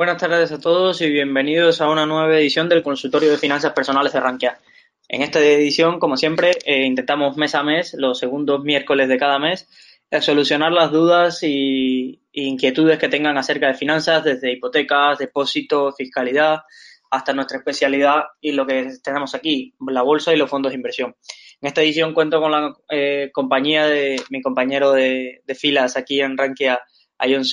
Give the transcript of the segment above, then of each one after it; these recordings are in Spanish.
Buenas tardes a todos y bienvenidos a una nueva edición del consultorio de finanzas personales de Rankia. En esta edición, como siempre, eh, intentamos mes a mes, los segundos miércoles de cada mes, eh, solucionar las dudas y, inquietudes que tengan acerca de finanzas, desde hipotecas, depósitos, fiscalidad, hasta nuestra especialidad y lo que tenemos aquí, la bolsa y los fondos de inversión. En esta edición cuento con la eh, compañía de mi compañero de, filas aquí en Rankia, Ayon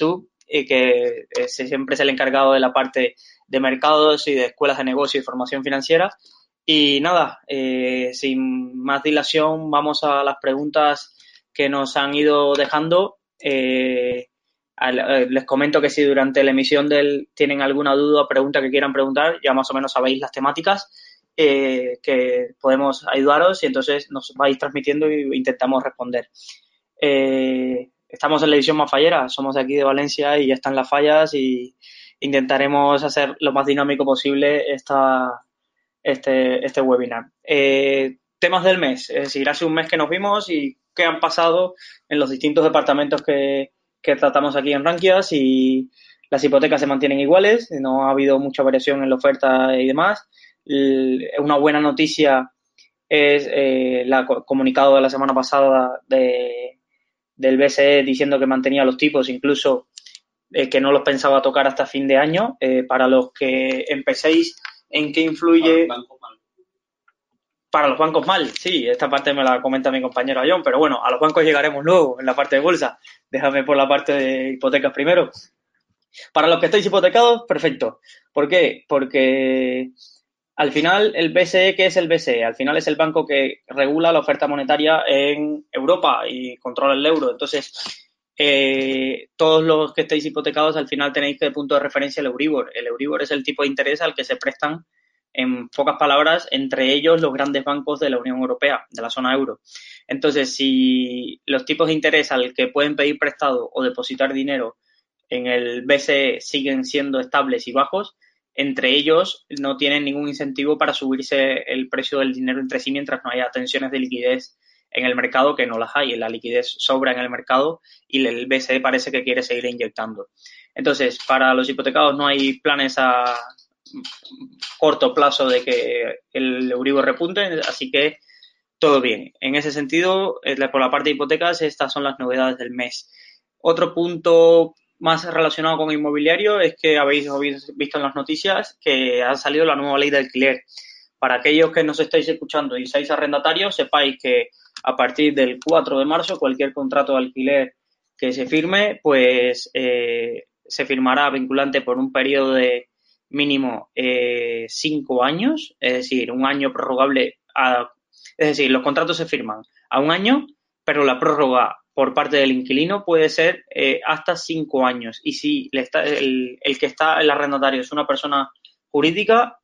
y que siempre es el encargado de la parte de mercados y de escuelas de negocio y formación financiera. Y nada, eh, sin más dilación, vamos a las preguntas que nos han ido dejando. Eh, eh, les comento que si durante la emisión del tienen alguna duda pregunta que quieran preguntar, ya más o menos sabéis las temáticas que podemos ayudaros y entonces nos vais transmitiendo e intentamos responder. Estamos en la edición más fallera, somos de aquí de Valencia y ya están las fallas y intentaremos hacer lo más dinámico posible esta, este, este webinar. Eh, temas del mes, es decir, hace un mes que nos vimos y qué han pasado en los distintos departamentos que, tratamos aquí en Rankias y las hipotecas se mantienen iguales, no ha habido mucha variación en la oferta y demás. Una buena noticia es eh, el comunicado de la semana pasada de, del BCE diciendo que mantenía los tipos, incluso eh, que no los pensaba tocar hasta fin de año. para los que empecéis ¿En qué influye? Para los bancos mal, sí, esta parte me la comenta mi compañero John, pero bueno, a los bancos llegaremos luego en la parte de bolsa. Déjame por la parte de hipotecas primero. Para los que estáis hipotecados, perfecto. ¿Por qué? Porque al final el BCE, ¿qué es el BCE? Al final es el banco que regula la oferta monetaria en Europa y controla el euro. Entonces, eh, todos los que estéis hipotecados al final tenéis de punto de referencia el Euribor. El Euribor es el tipo de interés al que se prestan, en pocas palabras, entre ellos los grandes bancos de la Unión Europea, de la zona euro. Entonces, si los tipos de interés al que pueden pedir prestado o depositar dinero en el BCE siguen siendo estables y bajos, entre ellos no tienen ningún incentivo para subirse el precio del dinero entre sí mientras no haya tensiones de liquidez en el mercado que no las hay. La liquidez sobra en el mercado y el BCE parece que quiere seguir inyectando. Entonces, para los hipotecados no hay planes a corto plazo de que el Euribor repunte, así que todo bien. En ese sentido, eh, por la parte de hipotecas, estas son las novedades del mes. Otro punto más relacionado con inmobiliario es que habéis, visto en las noticias que ha salido la nueva ley de alquiler. Para aquellos que nos estáis escuchando y seáis arrendatarios, sepáis que a partir del 4 de marzo cualquier contrato de alquiler que se firme, pues eh, se firmará vinculante por un periodo de mínimo eh, cinco años, es decir, un año prorrogable. A, es decir, los contratos se firman a un año, pero la prórroga por parte del inquilino puede ser eh, hasta cinco años. Y si el, que está el arrendatario es una persona jurídica,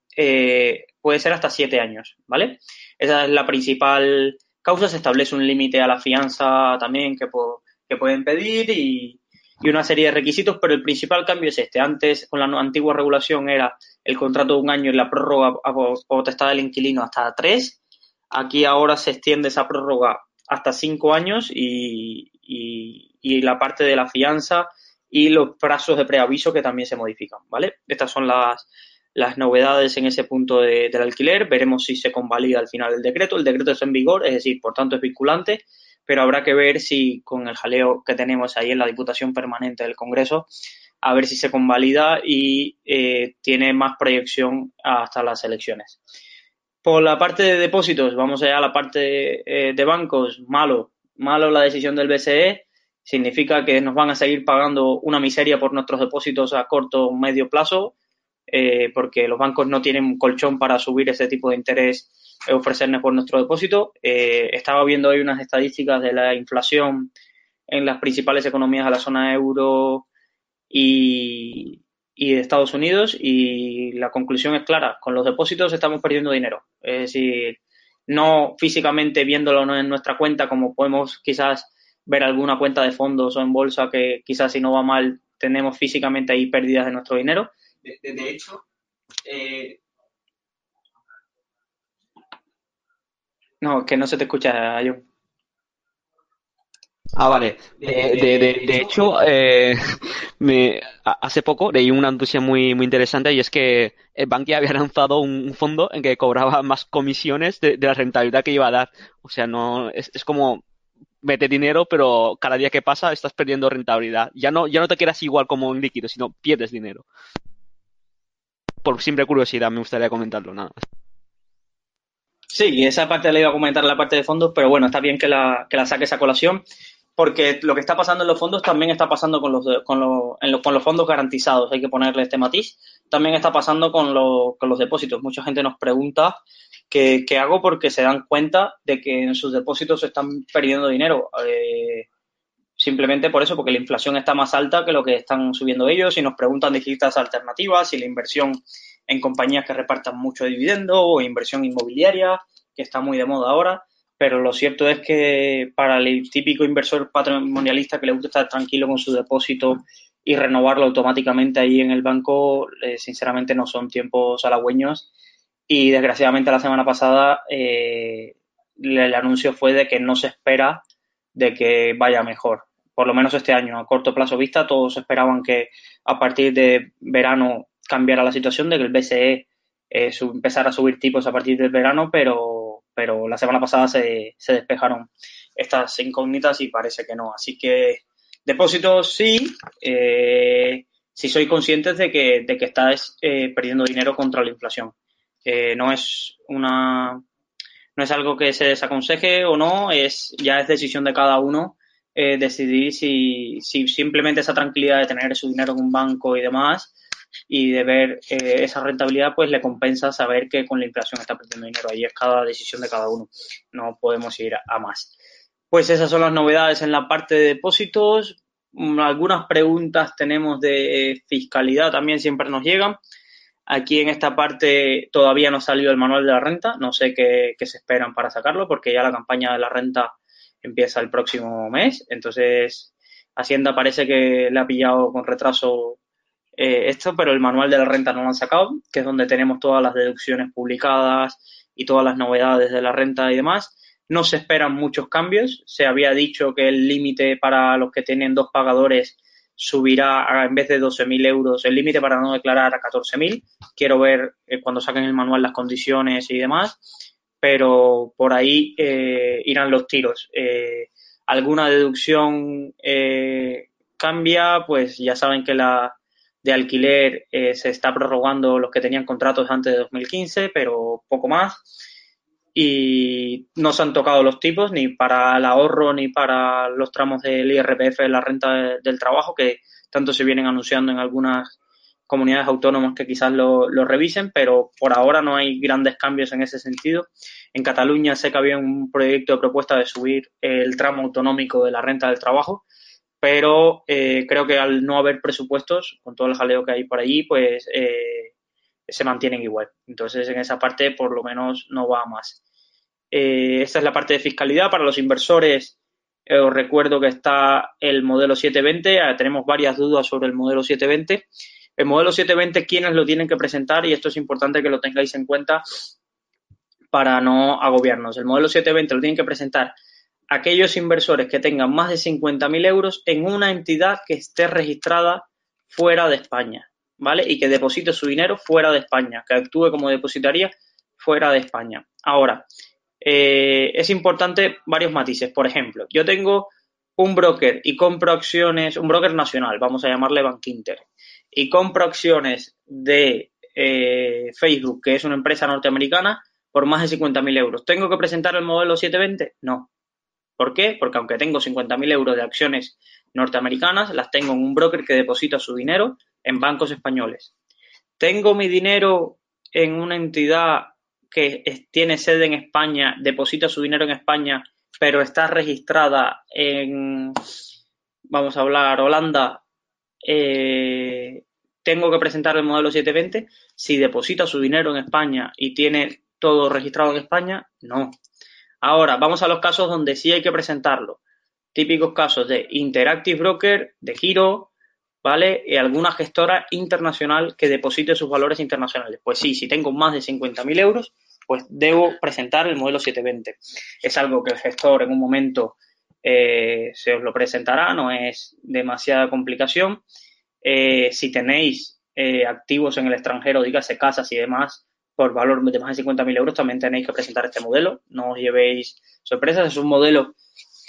puede ser hasta siete años, ¿vale? Esa es la principal causa. Se establece un límite a la fianza también que, que pueden pedir y, una serie de requisitos, pero el principal cambio es este. Antes, con la antigua regulación, era el contrato de un año y la prórroga a potestad del inquilino hasta tres. Aquí ahora se extiende esa prórroga hasta cinco años y, y la parte de la fianza y los plazos de preaviso que también se modifican, ¿vale? Estas son las, las novedades en ese punto de, del alquiler. Veremos si se convalida al final el decreto. El decreto está en vigor, es decir, por tanto es vinculante, pero habrá que ver si con el jaleo que tenemos ahí en la Diputación Permanente del Congreso, a ver si se convalida y eh, tiene más proyección hasta las elecciones. Por la parte de depósitos, vamos allá a la parte eh, de bancos. Malo, malo la decisión del BCE. Significa que nos van a seguir pagando una miseria por nuestros depósitos a corto o medio plazo eh, porque los bancos no tienen colchón para subir ese tipo de interés e ofrecernos por nuestro depósito. Eh, estaba viendo hoy unas estadísticas de la inflación en las principales economías de la zona euro y, y de Estados Unidos y la conclusión es clara, con los depósitos estamos perdiendo dinero. Es decir, no físicamente viéndolo en nuestra cuenta como podemos quizás ver alguna cuenta de fondos o en bolsa que quizás si no va mal tenemos físicamente ahí pérdidas de nuestro dinero, de, hecho, eh, No, que no se te escucha, yo Ah, vale. De, hecho, eh, me, hace poco leí una noticia muy, muy interesante y es que el Bankia había lanzado un fondo en que cobraba más comisiones de, la rentabilidad que iba a dar. O sea, no es, es como mete dinero, pero cada día que pasa estás perdiendo rentabilidad. Ya no, ya no te quedas igual como un líquido, sino pierdes dinero. Por simple curiosidad, me gustaría comentarlo, nada más. Sí, esa parte la iba a comentar la parte de fondos, pero bueno, está bien que la, que la saque esa colación porque lo que está pasando en los fondos también está pasando con los, con los, con los fondos garantizados, hay que ponerle este matiz. También está pasando con, con los depósitos. Mucha gente nos pregunta qué, qué, hago porque se dan cuenta de que en sus depósitos se están perdiendo dinero. Eh, simplemente por eso, porque la inflación está más alta que lo que están subiendo ellos y nos preguntan distintas alternativas, si la inversión en compañías que repartan mucho dividendo o inversión inmobiliaria, que está muy de moda ahora pero lo cierto es que para el típico inversor patrimonialista que le gusta estar tranquilo con su depósito y renovarlo automáticamente ahí en el banco, eh, sinceramente no son tiempos halagüeños. Y desgraciadamente la semana pasada eh, el anuncio fue de que no se espera de que vaya mejor. Por lo menos este año, a corto plazo vista, todos esperaban que a partir de verano cambiara la situación, de que el BCE eh, empezara a subir tipos a partir del verano, pero pero la semana pasada se, se despejaron estas incógnitas y parece que no. Así que depósitos sí, eh, si sois conscientes de que, de que estáis eh, perdiendo dinero contra la inflación. no es una no es algo que se desaconseje o no, es ya es decisión de cada uno eh, decidir si, si simplemente esa tranquilidad de tener su dinero en un banco y demás y de ver eh, esa rentabilidad, pues le compensa saber que con la inflación está perdiendo dinero. Ahí es cada decisión de cada uno. No podemos ir a más. Pues esas son las novedades en la parte de depósitos. Mm, algunas preguntas tenemos de fiscalidad también siempre nos llegan. Aquí en esta parte todavía no ha salido el manual de la renta. No sé qué, qué se esperan para sacarlo porque ya la campaña de la renta empieza el próximo mes. Entonces, Hacienda parece que le ha pillado con retraso eh, esto, pero el manual de la renta no lo han sacado, que es donde tenemos todas las deducciones publicadas y todas las novedades de la renta y demás. No se esperan muchos cambios. Se había dicho que el límite para los que tienen dos pagadores subirá en vez de 12.000 euros, el límite para no declarar a 14.000. Quiero ver eh, cuando saquen el manual las condiciones y demás, pero por ahí eh, irán los tiros. alguna deducción cambia, pues ya saben que la, de alquiler eh, se está prorrogando los que tenían contratos antes de 2015, pero poco más. Y no se han tocado los tipos ni para el ahorro ni para los tramos del IRPF la renta del trabajo, que tanto se vienen anunciando en algunas comunidades autónomas que quizás lo, lo, revisen, pero por ahora no hay grandes cambios en ese sentido. En Cataluña sé que había un proyecto de propuesta de subir el tramo autonómico de la renta del trabajo, pero eh, creo que al no haber presupuestos, con todo el jaleo que hay por allí, pues eh, se mantienen igual. Entonces, en esa parte, por lo menos, no va más. Eh, esta es la parte de fiscalidad. Para los inversores, os recuerdo que está el modelo 720. Ah, tenemos varias dudas sobre el modelo 720. El modelo 720, ¿quiénes lo tienen que presentar? Y esto es importante que lo tengáis en cuenta para no agobiarnos. El modelo 720 lo tienen que presentar aquellos inversores que tengan más de 50.000 euros en una entidad que esté registrada fuera de España, ¿vale? Y que deposite su dinero fuera de España, que actúe como depositaría fuera de España. Ahora, eh, es importante varios matices. Por ejemplo, yo tengo un broker y compro acciones, un broker nacional, vamos a llamarle Bankinter, y compro acciones de eh, Facebook, que es una empresa norteamericana, por más de 50.000 euros. ¿Tengo que presentar el modelo 720? No. ¿Por qué? Porque aunque tengo 50.000 euros de acciones norteamericanas, las tengo en un broker que deposita su dinero en bancos españoles. Tengo mi dinero en una entidad que tiene sede en España, deposita su dinero en España, pero está registrada en, vamos a hablar, Holanda, eh, tengo que presentar el modelo 720. Si deposita su dinero en España y tiene todo registrado en España, no. Ahora, vamos a los casos donde sí hay que presentarlo. Típicos casos de Interactive Broker, de Giro, ¿vale? Y alguna gestora internacional que deposite sus valores internacionales. Pues sí, si tengo más de 50.000 euros, pues debo presentar el modelo 720. Es algo que el gestor en un momento eh, se os lo presentará, no es demasiada complicación. Eh, si tenéis eh, activos en el extranjero, dígase casas y demás, por valor de más de 50.000 euros, también tenéis que presentar este modelo. No os llevéis sorpresas, es un modelo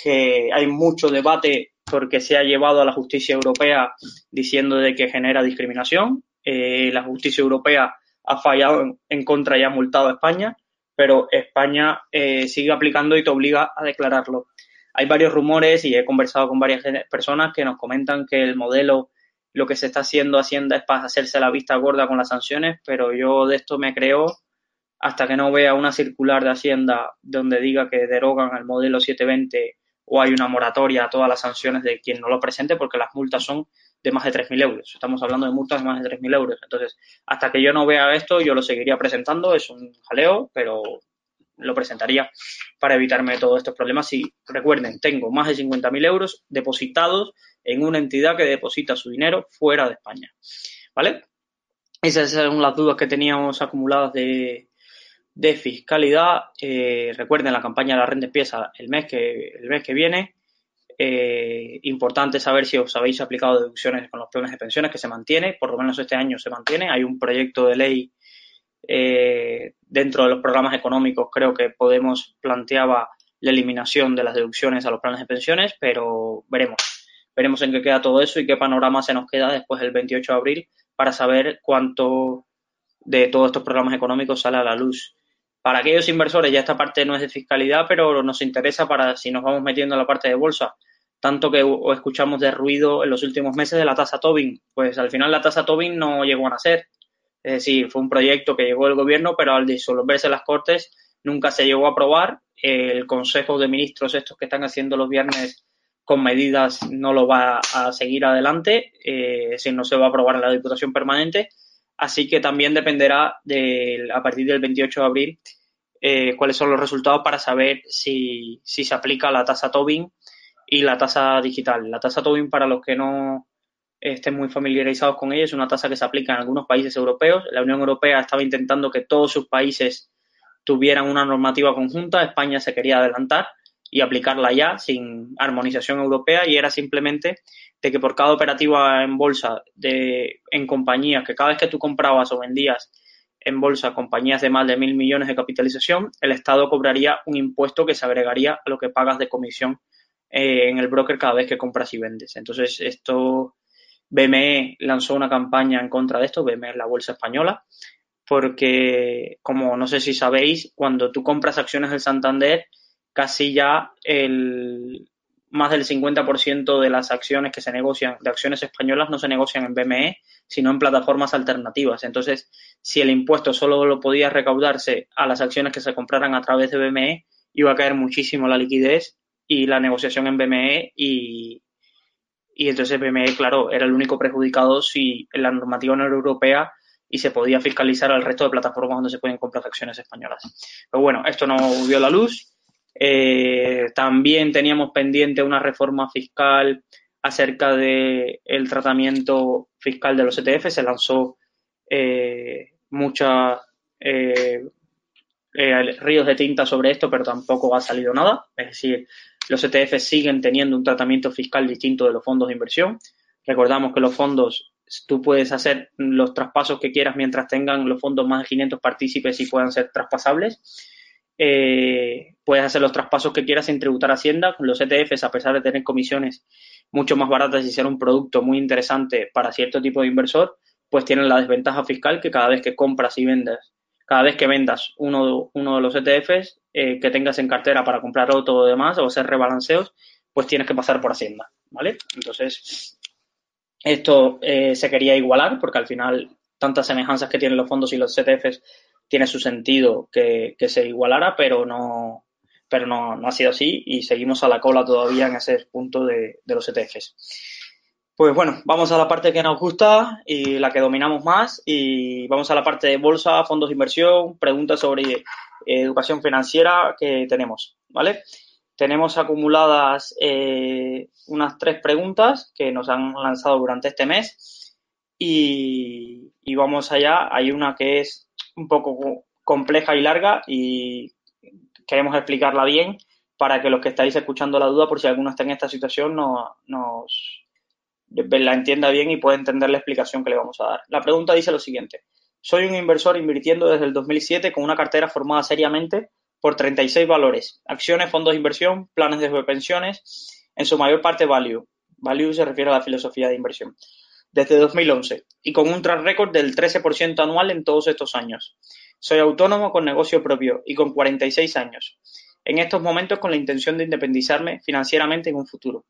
que hay mucho debate porque se ha llevado a la justicia europea diciendo de que genera discriminación. la justicia europea ha fallado en, contra y ha multado a España, pero España sigue aplicando y te obliga a declararlo hay varios rumores y he conversado con varias personas que nos comentan que el modelo, lo que se está haciendo Hacienda es para hacerse la vista gorda con las sanciones, pero yo de esto me creo hasta que no vea una circular de Hacienda donde diga que derogan el modelo 720 o hay una moratoria a todas las sanciones de quien no lo presente, porque las multas son de más de 3.000 euros. Estamos hablando de multas de más de 3.000 euros. Entonces, hasta que yo no vea esto, yo lo seguiría presentando. Es un jaleo, pero lo presentaría para evitarme todos estos problemas. Y recuerden, tengo más de 50.000 euros depositados en una entidad que deposita su dinero fuera de España. ¿Vale? Esas son las dudas que teníamos acumuladas de, fiscalidad. Eh, recuerden, la campaña de la renta empieza el mes que, el mes que viene. Eh, importante saber si os habéis aplicado deducciones con los planes de pensiones, que se mantiene, por lo menos este año se mantiene. Hay un proyecto de ley eh, dentro de los programas económicos creo que Podemos planteaba la eliminación de las deducciones a los planes de pensiones, pero veremos. Veremos en qué queda todo eso y qué panorama se nos queda después del 28 de abril para saber cuánto de todos estos programas económicos sale a la luz. Para aquellos inversores ya esta parte no es de fiscalidad, pero nos interesa para si nos vamos metiendo en la parte de bolsa. Tanto que escuchamos de ruido en los últimos meses de la tasa Tobin. Pues al final la tasa Tobin no llegó a nacer es decir, fue un proyecto que llegó el gobierno, pero al disolverse las Cortes nunca se llegó a aprobar. El Consejo de Ministros, estos que están haciendo los viernes con medidas, no lo va a seguir adelante, eh, no se va a aprobar en la Diputación Permanente. Así que también dependerá de, a partir del 28 de abril eh, cuáles son los resultados para saber si se aplica la tasa Tobin y la tasa digital. La tasa Tobin, para los que no, estén muy familiarizados con ella. Es una tasa que se aplica en algunos países europeos. La Unión Europea estaba intentando que todos sus países tuvieran una normativa conjunta. España se quería adelantar y aplicarla ya sin armonización europea y era simplemente de que por cada operativa en bolsa de, en compañías, que cada vez que tú comprabas o vendías en bolsa compañías de más de mil millones de capitalización, el Estado cobraría un impuesto que se agregaría a lo que pagas de comisión eh, en el broker cada vez que compras y vendes. Entonces, esto BME lanzó una campaña en contra de esto, BME es la bolsa española, porque, como no sé si sabéis, cuando tú compras acciones del Santander, casi ya el más del 50% de las acciones que se negocian, de acciones españolas, no se negocian en BME, sino en plataformas alternativas. Entonces, si el impuesto solo lo podía recaudarse a las acciones que se compraran a través de BME, iba a caer muchísimo la liquidez y la negociación en BME y, y entonces BME, claro, era el único perjudicado si en la normativa no era europea y se podía fiscalizar al resto de plataformas donde se pueden comprar acciones españolas. Pero bueno, esto no vio la luz. Eh, también teníamos pendiente una reforma fiscal acerca del el tratamiento fiscal de los ETF. Se lanzó eh, mucha eh, ríos de tinta sobre esto, pero tampoco ha salido nada. Es decir, los ETF siguen teniendo un tratamiento fiscal distinto de los fondos de inversión. Recordamos que los fondos, tú puedes hacer los traspasos que quieras mientras tengan los fondos más de 500 partícipes y puedan ser traspasables. Eh, puedes hacer los traspasos que quieras sin tributar Hacienda. Los ETFs, a pesar de tener comisiones mucho más baratas y ser un producto muy interesante para cierto tipo de inversor, pues tienen la desventaja fiscal que cada vez que compras y vendes cada vez que vendas uno, uno de los ETFs eh, que tengas en cartera para comprar otro o demás o hacer rebalanceos, pues tienes que pasar por Hacienda, ¿vale? Entonces, esto eh, se quería igualar porque al final tantas semejanzas que tienen los fondos y los ETFs tiene su sentido que, se igualara, pero no, pero no, ha sido así y seguimos a la cola todavía en ese punto de, de los ETFs. Pues bueno, vamos a la parte que nos gusta y la que dominamos más y vamos a la parte de bolsa, fondos de inversión, preguntas sobre educación financiera que tenemos, ¿vale? Tenemos acumuladas eh, unas tres preguntas que nos han lanzado durante este mes y, y vamos allá. Hay una que es un poco compleja y larga y queremos explicarla bien para que los que estáis escuchando la duda, por si alguno está en esta situación, no, nos la entienda bien y pueda entender la explicación que le vamos a dar. La pregunta dice lo siguiente. Soy un inversor invirtiendo desde el 2007 con una cartera formada seriamente por 36 valores, acciones, fondos de inversión, planes de pensiones, en su mayor parte value. Value se refiere a la filosofía de inversión. Desde 2011 y con un track record del 13% anual en todos estos años. Soy autónomo con negocio propio y con 46 años. En estos momentos con la intención de independizarme financieramente en un futuro.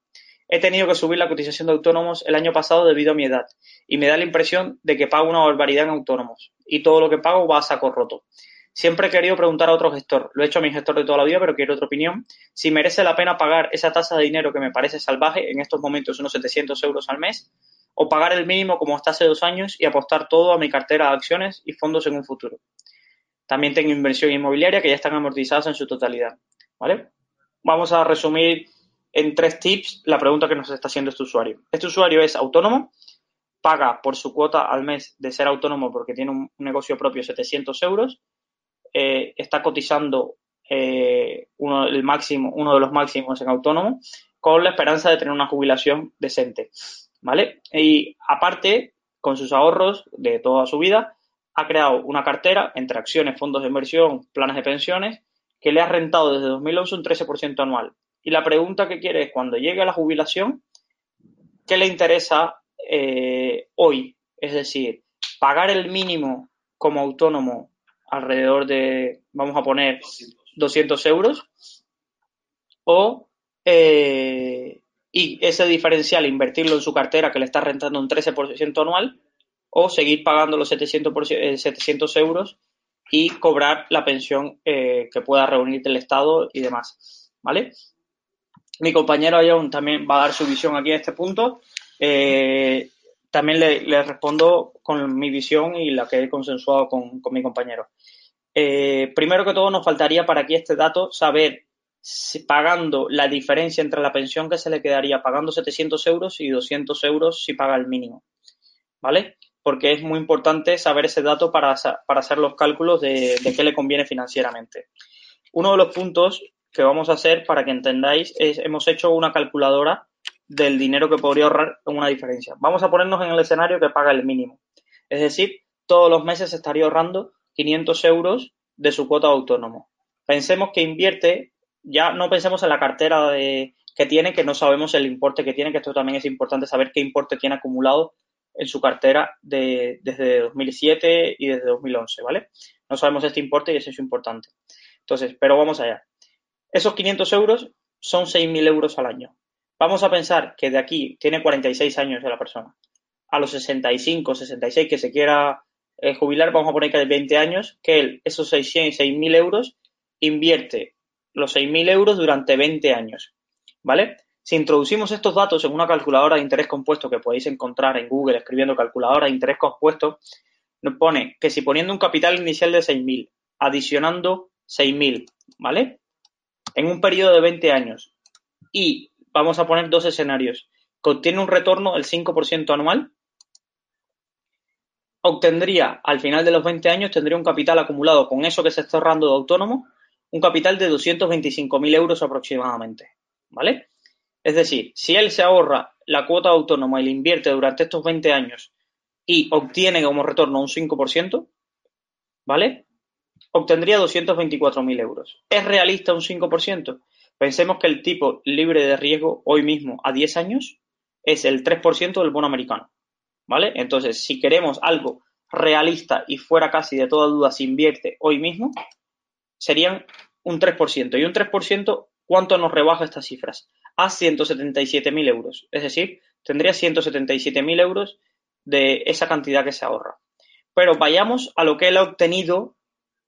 He tenido que subir la cotización de autónomos el año pasado debido a mi edad y me da la impresión de que pago una barbaridad en autónomos y todo lo que pago va a saco roto. Siempre he querido preguntar a otro gestor, lo he hecho a mi gestor de toda la vida, pero quiero otra opinión, si merece la pena pagar esa tasa de dinero que me parece salvaje, en estos momentos unos 700 euros al mes, o pagar el mínimo como hasta hace dos años y apostar todo a mi cartera de acciones y fondos en un futuro. También tengo inversión inmobiliaria que ya están amortizadas en su totalidad. ¿Vale? Vamos a resumir en tres tips la pregunta que nos está haciendo este usuario. Este usuario es autónomo, paga por su cuota al mes de ser autónomo porque tiene un negocio propio 700 euros, eh, está cotizando eh, uno, el máximo, uno de los máximos en autónomo con la esperanza de tener una jubilación decente. ¿Vale? Y aparte, con sus ahorros de toda su vida, ha creado una cartera entre acciones, fondos de inversión, planes de pensiones, que le ha rentado desde 2011 un 13% anual. Y la pregunta que quiere es, cuando llegue a la jubilación, ¿qué le interesa eh, hoy? Es decir, pagar el mínimo como autónomo alrededor de, vamos a poner, 200 euros, o eh, y ese diferencial invertirlo en su cartera que le está rentando un 13% anual, o seguir pagando los 700, 700 eh, euros y cobrar la pensión que pueda reunir el Estado y demás. ¿Vale? Mi compañero Ion también va a dar su visión aquí a este punto. Eh, también le, respondo con mi visión y la que he consensuado con, mi compañero. Eh, primero que todo, nos faltaría para aquí este dato saber si pagando la diferencia entre la pensión que se le quedaría pagando 700 euros y 200 euros si paga el mínimo. ¿Vale? Porque es muy importante saber ese dato para, para hacer los cálculos de, de qué le conviene financieramente. Uno de los puntos que vamos a hacer para que entendáis es, hemos hecho una calculadora del dinero que podría ahorrar en una diferencia. Vamos a ponernos en el escenario que paga el mínimo. Es decir, todos los meses estaría ahorrando 500 euros de su cuota autónomo. Pensemos que invierte, ya no pensemos en la cartera que tiene, que no sabemos el importe que tiene, que esto también es importante saber qué importe tiene acumulado en su cartera de, desde 2007 y desde 2011, ¿vale? No sabemos este importe y eso es importante. Entonces, pero vamos allá. Esos 500 euros son 6.000 euros al año. Vamos a pensar que de aquí tiene 46 años de la persona. A los 65, 66 que se quiera eh, jubilar, vamos a poner que de 20 años, que él esos 6.000 euros invierte los 6.000 euros durante 20 años. ¿Vale? Si introducimos estos datos en una calculadora de interés compuesto que podéis encontrar en Google escribiendo calculadora de interés compuesto, nos pone que si poniendo un capital inicial de 6.000, adicionando 6.000, ¿vale? En un periodo de 20 años y vamos a poner dos escenarios, contiene un retorno del 5% anual, obtendría al final de los 20 años, tendría un capital acumulado con eso que se está ahorrando de autónomo, un capital de 225.000 euros aproximadamente, ¿vale? Es decir, si él se ahorra la cuota autónoma y la invierte durante estos 20 años y obtiene como retorno un 5%, ¿vale? Obtendría 224.000 euros. ¿Es realista un 5%? Pensemos que el tipo libre de riesgo hoy mismo a 10 años es el 3% del bono americano. ¿Vale? Entonces, si queremos algo realista y fuera casi de toda duda se invierte hoy mismo, serían un 3%. Y un 3%, ¿cuánto nos rebaja estas cifras? A 177.000 euros. Es decir, tendría 177.000 euros de esa cantidad que se ahorra. Pero vayamos a lo que él ha obtenido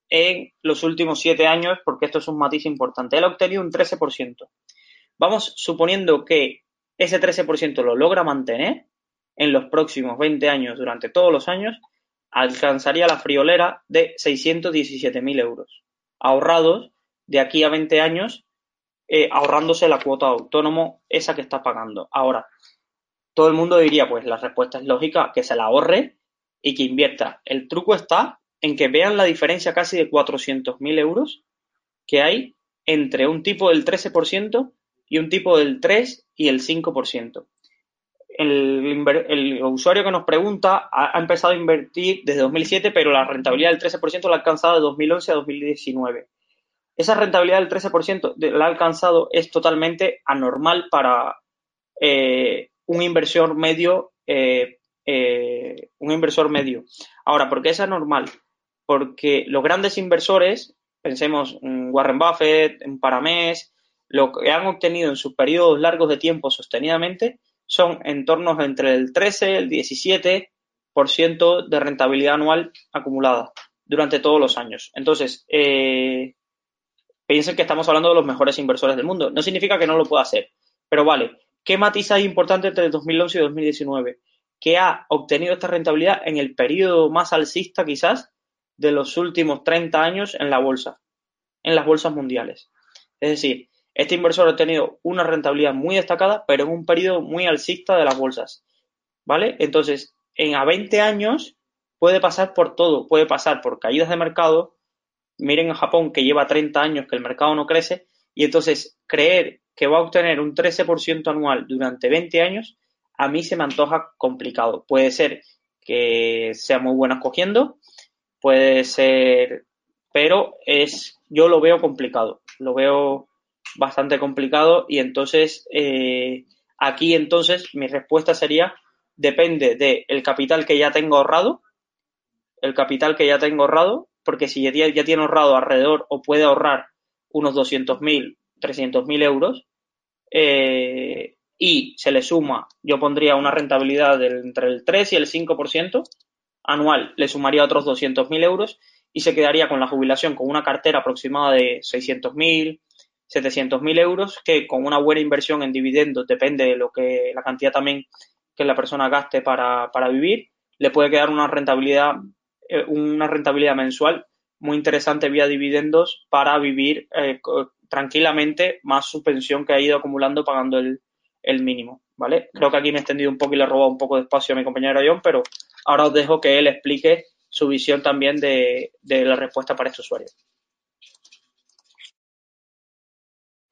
en los últimos siete años, porque esto es un matiz importante. Él ha obtenido un 13%. Vamos suponiendo que ese 13% lo logra mantener en los próximos 20 años, durante todos los años, alcanzaría la friolera de 617.000 euros, ahorrados de aquí a 20 años, eh, ahorrándose la cuota autónomo, esa que está pagando. Ahora, todo el mundo diría, pues la respuesta es lógica, que se la ahorre y que invierta. El truco está en que vean la diferencia casi de 400.000 euros que hay entre un tipo del 13% y un tipo del 3 y el 5%. El, usuario que nos pregunta ha, empezado a invertir desde 2007, pero la rentabilidad del 13% la ha alcanzado de 2011 a 2019. Esa rentabilidad del 13% la ha alcanzado es totalmente anormal para eh, un inversor medio. Eh, eh, un inversor medio. Ahora, ¿por qué es anormal? Porque los grandes inversores, pensemos en Warren Buffett, en Paramés, lo que han obtenido en sus periodos largos de tiempo sostenidamente son en torno entre el 13 el 17% de rentabilidad anual acumulada durante todos los años. Entonces, eh, piensen que estamos hablando de los mejores inversores del mundo. No significa que no lo pueda hacer, pero vale. ¿Qué matiz hay importante entre 2011 y 2019? Que ha obtenido esta rentabilidad en el periodo más alcista quizás de los últimos 30 años en la bolsa, en las bolsas mundiales. Es decir, este inversor ha obtenido una rentabilidad muy destacada, pero en un periodo muy alcista de las bolsas. ¿Vale? Entonces, en a 20 años puede pasar por todo, puede pasar por caídas de mercado. Miren a Japón que lleva 30 años que el mercado no crece y entonces creer que va a obtener un 13% anual durante 20 años, a mí se me antoja complicado. Puede ser que sea muy bueno escogiendo, puede ser, pero es, yo lo veo complicado, lo veo bastante complicado y entonces eh, aquí entonces mi respuesta sería depende del capital que ya tengo ahorrado, el capital que ya tengo ahorrado, porque si ya, tiene ahorrado alrededor o puede ahorrar unos 200.000, 300.000 euros, eh, y se le suma, yo pondría una rentabilidad entre el 3 y el 5% anual, le sumaría otros 200.000 euros y se quedaría con la jubilación con una cartera aproximada de 600.000, 700.000 euros, que con una buena inversión en dividendos, depende de lo que la cantidad también que la persona gaste para, vivir, le puede quedar una rentabilidad, eh, una rentabilidad mensual muy interesante vía dividendos para vivir eh, tranquilamente más su pensión que ha ido acumulando pagando el, mínimo, ¿vale? Creo que aquí me he extendido un poco y le he robado un poco de espacio a mi compañero John, pero ahora os dejo que él explique su visión también de, la respuesta para este usuario.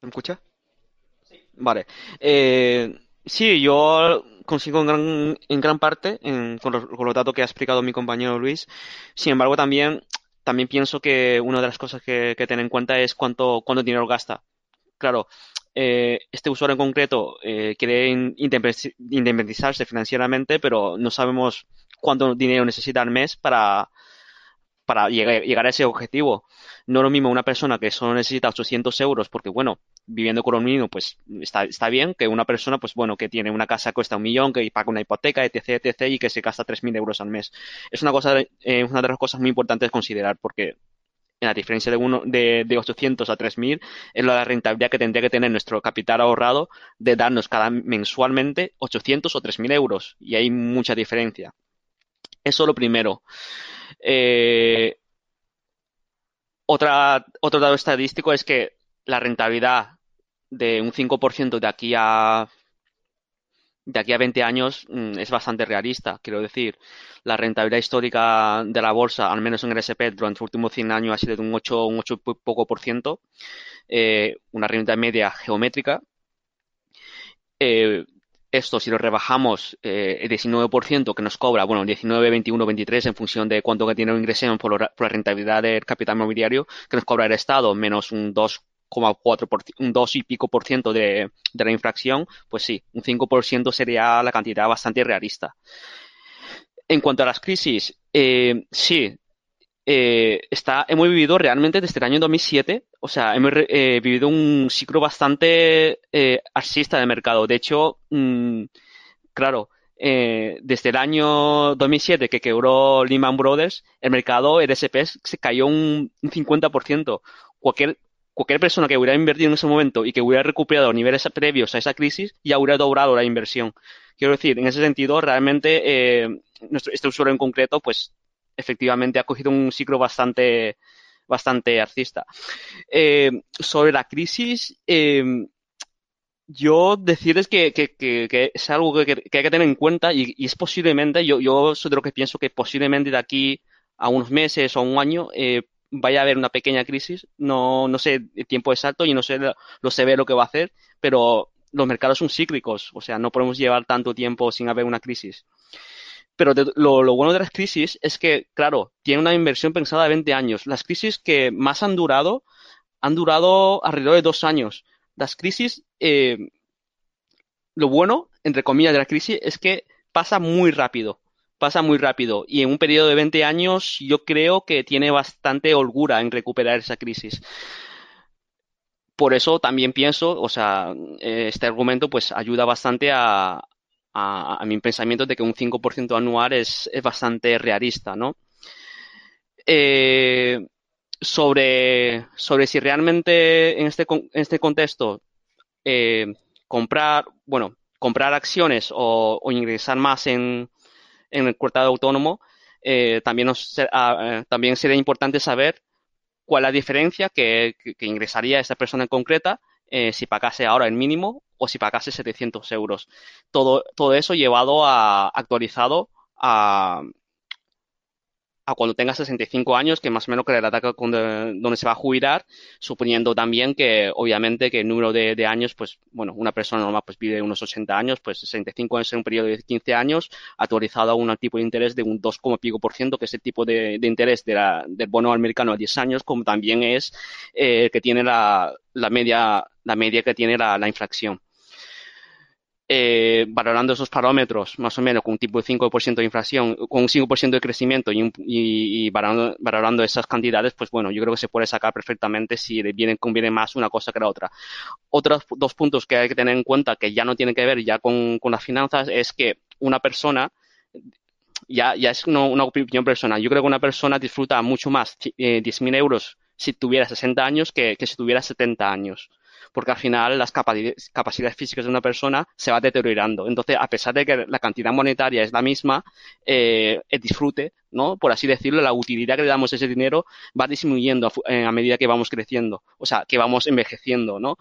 ¿Me escucha? Sí. Vale. Eh, sí, yo consigo en gran, en gran parte con, los, datos que ha explicado mi compañero Luis. Sin embargo, también, también pienso que una de las cosas que, que tener en cuenta es cuánto, cuánto dinero gasta. Claro, eh, este usuario en concreto eh, quiere independizarse financieramente, pero no sabemos cuánto dinero necesita al mes para, para llegar, a ese objetivo. No lo mismo una persona que solo necesita 800 euros porque, bueno, viviendo con un niño, pues está, está bien, que una persona, pues bueno, que tiene una casa que cuesta un millón, que paga una hipoteca, etc., etc., y que se gasta 3.000 euros al mes. Es una cosa, eh, una de las cosas muy importantes de considerar porque en la diferencia de, uno, de, de 800 a 3.000 es la rentabilidad que tendría que tener nuestro capital ahorrado de darnos cada mensualmente 800 o 3.000 euros. Y hay mucha diferencia. Eso lo primero. Eh, otra, otro dato estadístico es que la rentabilidad de un 5% de aquí a de aquí a 20 años mm, es bastante realista. Quiero decir, la rentabilidad histórica de la bolsa, al menos en el SP, durante los últimos 100 años ha sido de un 8, un 8 poco por ciento, eh, una renta media geométrica. Eh, esto, si lo rebajamos eh, el 19% que nos cobra, bueno, 19, 21, 23 en función de cuánto que tiene un ingreso por, la rentabilidad del capital mobiliario que nos cobra el Estado, menos un 2,4 un 2 y pico por ciento de, la infracción, pues sí, un 5% sería la cantidad bastante realista. En cuanto a las crisis, eh, sí, eh, está, hemos vivido realmente desde el año 2007, o sea, hemos eh, vivido un ciclo bastante eh, de mercado. De hecho, mm, claro, eh, desde el año 2007 que quebró Lehman Brothers, el mercado, el S&P se cayó un, 50%. Cualquier, cualquier persona que hubiera invertido en ese momento y que hubiera recuperado niveles previos a esa crisis ya hubiera doblado la inversión. Quiero decir, en ese sentido, realmente, este usuario en concreto, pues efectivamente ha cogido un ciclo bastante, bastante artista. Eh, sobre la crisis, eh, yo decirles que, que, es algo que, hay que tener en cuenta y, es posiblemente, yo, yo soy de lo que pienso que posiblemente de aquí a unos meses o un año eh, vaya a haber una pequeña crisis. No, no sé el tiempo exacto y no sé lo severo que va a hacer, pero los mercados son cíclicos, o sea, no podemos llevar tanto tiempo sin haber una crisis. Pero lo, lo, bueno de las crisis es que, claro, tiene una inversión pensada de 20 años. Las crisis que más han durado han durado alrededor de dos años. Las crisis, eh, lo bueno, entre comillas, de la crisis es que pasa muy rápido pasa muy rápido y en un periodo de 20 años yo creo que tiene bastante holgura en recuperar esa crisis. Por eso también pienso, o sea, este argumento pues ayuda bastante a, a, mi pensamiento de que un 5% anual es, es, bastante realista, ¿no? Eh, sobre, sobre si realmente en este, en este contexto eh, comprar, bueno, comprar acciones o, ingresar más en, en el cortado autónomo, eh, también, ah, también sería importante saber cuál es la diferencia que, ingresaría esa persona en concreta eh, si pagase ahora el mínimo o si pagase 700 euros. Todo, todo eso llevado a actualizado a, a cuando tenga 65 años, que más o menos edad donde se va a jubilar, suponiendo también que, obviamente, que el número de, años, pues, bueno, una persona normal pues vive unos 80 años, pues 65 años en un periodo de 15 años, actualizado a un tipo de interés de un 2, pico por ciento, que es el tipo de, interés de la, del bono americano a 10 años, como también es eh, que tiene la, la media, la media que tiene la, la inflación eh, valorando esos parámetros, más o menos con un tipo de 5% de inflación, con un 5% de crecimiento y, y, valorando, esas cantidades, pues bueno, yo creo que se puede sacar perfectamente si viene, conviene más una cosa que la otra. Otros dos puntos que hay que tener en cuenta que ya no tienen que ver ya con, las finanzas es que una persona, ya, ya es una opinión personal, yo creo que una persona disfruta mucho más eh, 10.000 euros si tuviera 60 años que, que si tuviera 70 años porque al final las capacidades físicas de una persona se va deteriorando. Entonces, a pesar de que la cantidad monetaria es la misma, eh, el disfrute, ¿no? Por así decirlo, la utilidad que le damos a ese dinero va disminuyendo a, medida que vamos creciendo, o sea, que vamos envejeciendo, ¿no?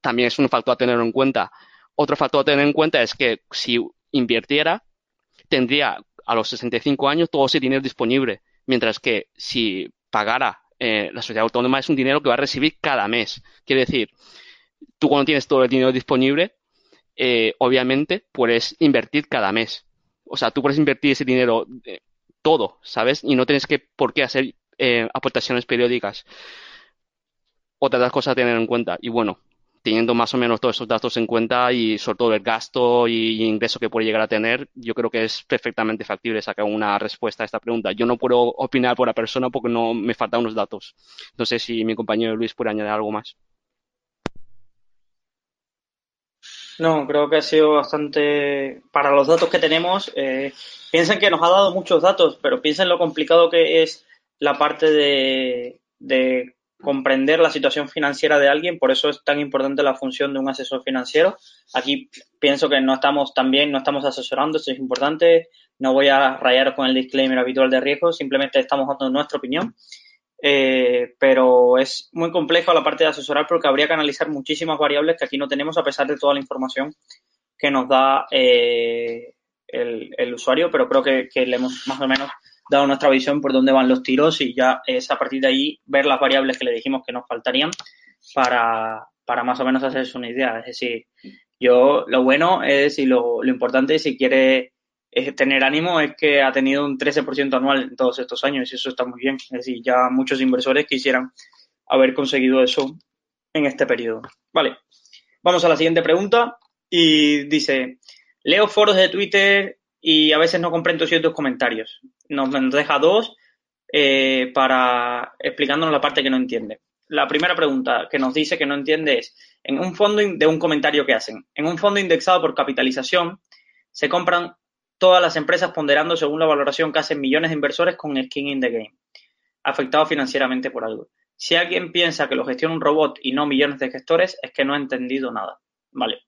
También es un factor a tener en cuenta. Otro factor a tener en cuenta es que si invirtiera, tendría a los 65 años todo ese dinero disponible, mientras que si pagara eh, la sociedad autónoma es un dinero que va a recibir cada mes. Quiere decir, tú cuando tienes todo el dinero disponible, eh, obviamente puedes invertir cada mes. O sea, tú puedes invertir ese dinero eh, todo, ¿sabes? Y no tienes que por qué hacer aportaciones periódicas. Otra cosas a tener en cuenta. Y bueno, teniendo más o menos todos esos datos en cuenta y sobre todo el gasto y ingreso que puede llegar a tener, yo creo que es perfectamente factible sacar una respuesta a esta pregunta. Yo no puedo opinar por la persona porque no me faltan unos datos. No sé si mi compañero Luis puede añadir algo más. No, creo que ha sido bastante. Para los datos que tenemos, eh, piensen que nos ha dado muchos datos, pero piensen lo complicado que es la parte de, de comprender la situación financiera de alguien, por eso es tan importante la función de un asesor financiero. Aquí pienso que no estamos también, no estamos asesorando, esto es importante, no voy a rayar con el disclaimer habitual de riesgo, simplemente estamos dando nuestra opinión. Eh, pero es muy complejo la parte de asesorar porque habría que analizar muchísimas variables que aquí no tenemos a pesar de toda la información que nos da eh, el, usuario, pero creo que, que le hemos más o menos dado nuestra visión por dónde van los tiros y ya es a partir de ahí ver las variables que le dijimos que nos faltarían para, para más o menos hacerse una idea. Es decir, yo lo bueno es y lo, lo importante si quiere tener ánimo es que ha tenido un 13% anual en todos estos años y eso está muy bien. Es decir, ya muchos inversores quisieran haber conseguido eso en este periodo. Vale, vamos a la siguiente pregunta y dice, leo foros de Twitter y a veces no comprendo ciertos comentarios. Nos, deja dos eh, para explicándonos la parte que no entiende. La primera pregunta que nos dice que no entiende es, en un fondo de un comentario que hacen, en un fondo indexado por capitalización se compran todas las empresas ponderando según la valoración que hacen millones de inversores con skin in the game, afectados financieramente por algo. Si alguien piensa que lo gestiona un robot y no millones de gestores, es que no ha entendido nada. Vale.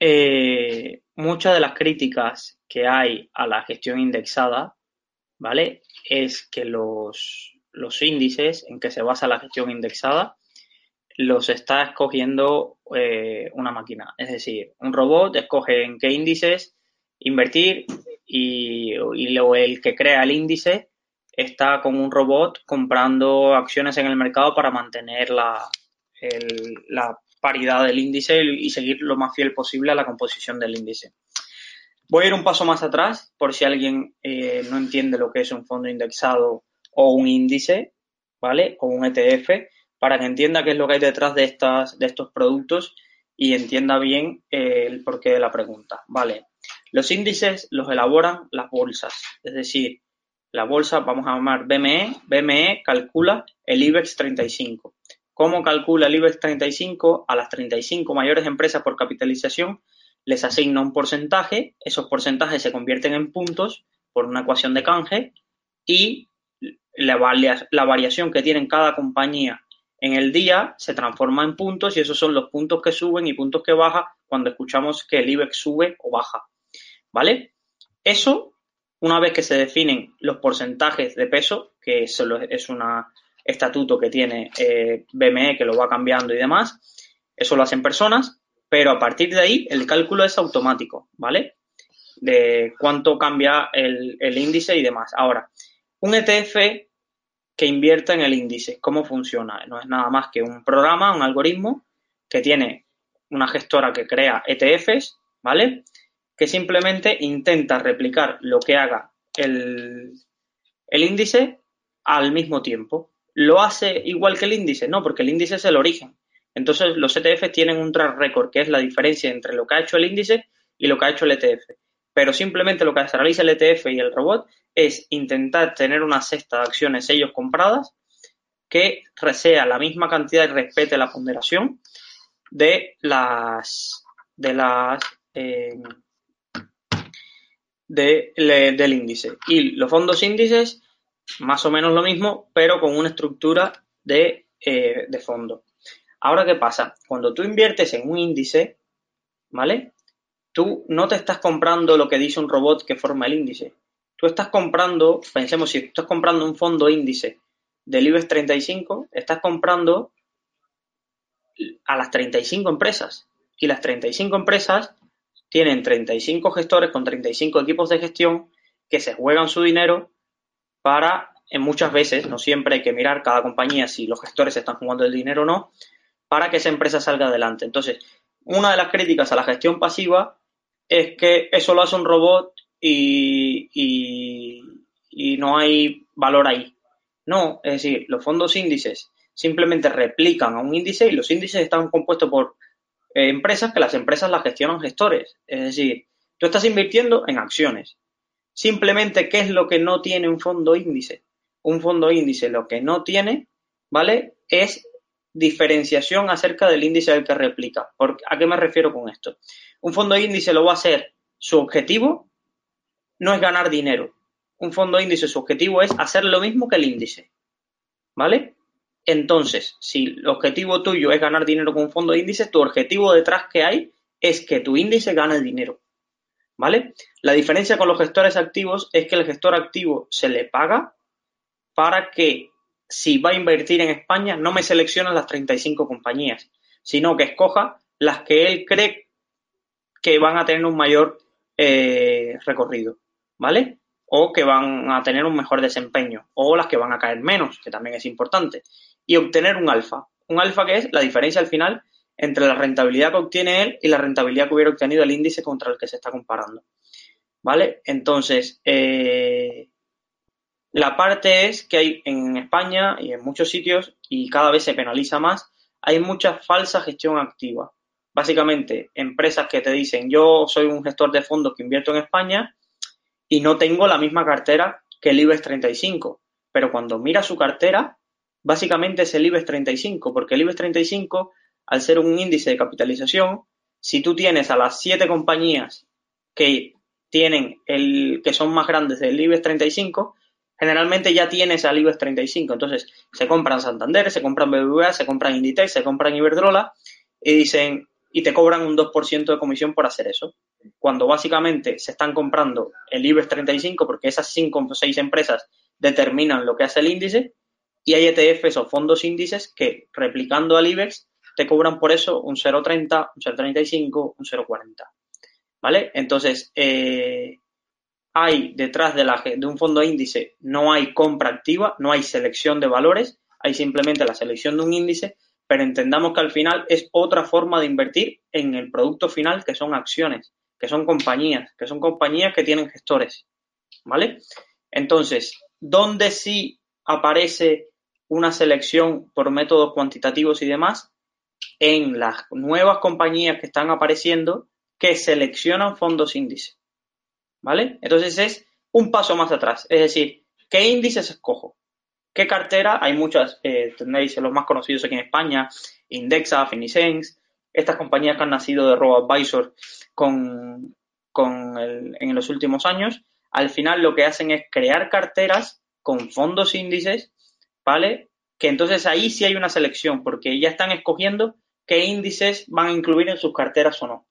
Eh, muchas de las críticas que hay a la gestión indexada, ¿vale? Es que los, los índices en que se basa la gestión indexada los está escogiendo eh, una máquina. Es decir, un robot escoge en qué índices invertir y, y el que crea el índice está con un robot comprando acciones en el mercado para mantener la paridad del índice y seguir lo más fiel posible a la composición del índice. Voy a ir un paso más atrás por si alguien eh, no entiende lo que es un fondo indexado o un índice, ¿vale? O un ETF, para que entienda qué es lo que hay detrás de, estas, de estos productos y entienda bien eh, el porqué de la pregunta, ¿vale? Los índices los elaboran las bolsas, es decir, la bolsa, vamos a llamar BME, BME calcula el IBEX 35. ¿Cómo calcula el IBEX 35? A las 35 mayores empresas por capitalización les asigna un porcentaje, esos porcentajes se convierten en puntos por una ecuación de canje y la, variación que tiene cada compañía en el día se transforma en puntos y esos son los puntos que suben y puntos que bajan cuando escuchamos que el IBEX sube o baja. ¿Vale? Eso, una vez que se definen los porcentajes de peso, que es una estatuto que tiene eh, BME que lo va cambiando y demás. Eso lo hacen personas, pero a partir de ahí el cálculo es automático, ¿vale? De cuánto cambia el, índice y demás. Ahora, un ETF que invierta en el índice, ¿cómo funciona? No es nada más que un programa, un algoritmo que tiene una gestora que crea ETFs, ¿vale? Que simplemente intenta replicar lo que haga el, el índice al mismo tiempo. ¿Lo hace igual que el índice? No, porque el índice es el origen. Entonces, los ETF tienen un track record, que es la diferencia entre lo que ha hecho el índice y lo que ha hecho el ETF. Pero simplemente lo que realiza el ETF y el robot es intentar tener una cesta de acciones ellos compradas que sea la misma cantidad y respete la ponderación de las de las eh, del índice. Y los fondos índices más o menos lo mismo, pero con una estructura de, eh, de fondo. Ahora, ¿qué pasa? Cuando tú inviertes en un índice, ¿vale? Tú no te estás comprando lo que dice un robot que forma el índice. Tú estás comprando, pensemos, si estás comprando un fondo índice del IBEX 35, estás comprando a las 35 empresas. Y las 35 empresas tienen 35 gestores con 35 equipos de gestión que se juegan su dinero para, en muchas veces, no siempre hay que mirar cada compañía si los gestores están jugando el dinero o no, para que esa empresa salga adelante. Entonces, una de las críticas a la gestión pasiva es que eso lo hace un robot y, y, no hay valor ahí. No, es decir, los fondos índices simplemente replican a un índice y los índices están compuestos por eh, empresas que las empresas las gestionan gestores. Es decir, tú estás invirtiendo en acciones. Simplemente, ¿qué es lo que no tiene un fondo índice? Un fondo índice lo que no tiene, ¿vale? Es diferenciación acerca del índice del que replica. ¿A qué me refiero con esto? Un fondo índice lo va a hacer, su objetivo no es ganar dinero. Un fondo índice, su objetivo es hacer lo mismo que el índice. ¿Vale? Entonces, si el objetivo tuyo es ganar dinero con un fondo índice, tu objetivo detrás que hay es que tu índice gane dinero. ¿Vale? La diferencia con los gestores activos es que el gestor activo se le paga para que si va a invertir en España no me seleccione las 35 compañías, sino que escoja las que él cree que van a tener un mayor eh, recorrido, ¿vale? O que van a tener un mejor desempeño, o las que van a caer menos, que también es importante, y obtener un alfa. Un alfa que es la diferencia al final entre la rentabilidad que obtiene él y la rentabilidad que hubiera obtenido el índice contra el que se está comparando. ¿Vale? Entonces, eh, la parte es que hay en España y en muchos sitios, y cada vez se penaliza más, hay mucha falsa gestión activa. Básicamente, empresas que te dicen, yo soy un gestor de fondos que invierto en España y no tengo la misma cartera que el IBEX 35. Pero cuando mira su cartera, básicamente es el IBEX 35, porque el IBEX 35 al ser un índice de capitalización, si tú tienes a las siete compañías que tienen el que son más grandes del IBEX 35, generalmente ya tienes al IBEX 35. Entonces, se compran Santander, se compran BBVA, se compran Inditex, se compran Iberdrola y dicen y te cobran un 2% de comisión por hacer eso. Cuando básicamente se están comprando el IBEX 35 porque esas cinco o seis empresas determinan lo que hace el índice y hay ETFs o fondos índices que replicando al IBEX te cobran por eso un 0,30, un 0,35, un 0,40. ¿Vale? Entonces, eh, hay detrás de, la, de un fondo índice, no hay compra activa, no hay selección de valores, hay simplemente la selección de un índice, pero entendamos que al final es otra forma de invertir en el producto final, que son acciones, que son compañías, que son compañías que tienen gestores, ¿vale? Entonces, ¿dónde sí aparece una selección por métodos cuantitativos y demás? En las nuevas compañías que están apareciendo que seleccionan fondos índice, ¿vale? Entonces es un paso más atrás, es decir, ¿qué índices escojo? ¿Qué cartera? Hay muchas, eh, los más conocidos aquí en España, Indexa, Finisense, estas compañías que han nacido de RoboAdvisor con, con en los últimos años, al final lo que hacen es crear carteras con fondos índices, ¿vale? Que entonces ahí sí hay una selección, porque ya están escogiendo qué índices van a incluir en sus carteras o no,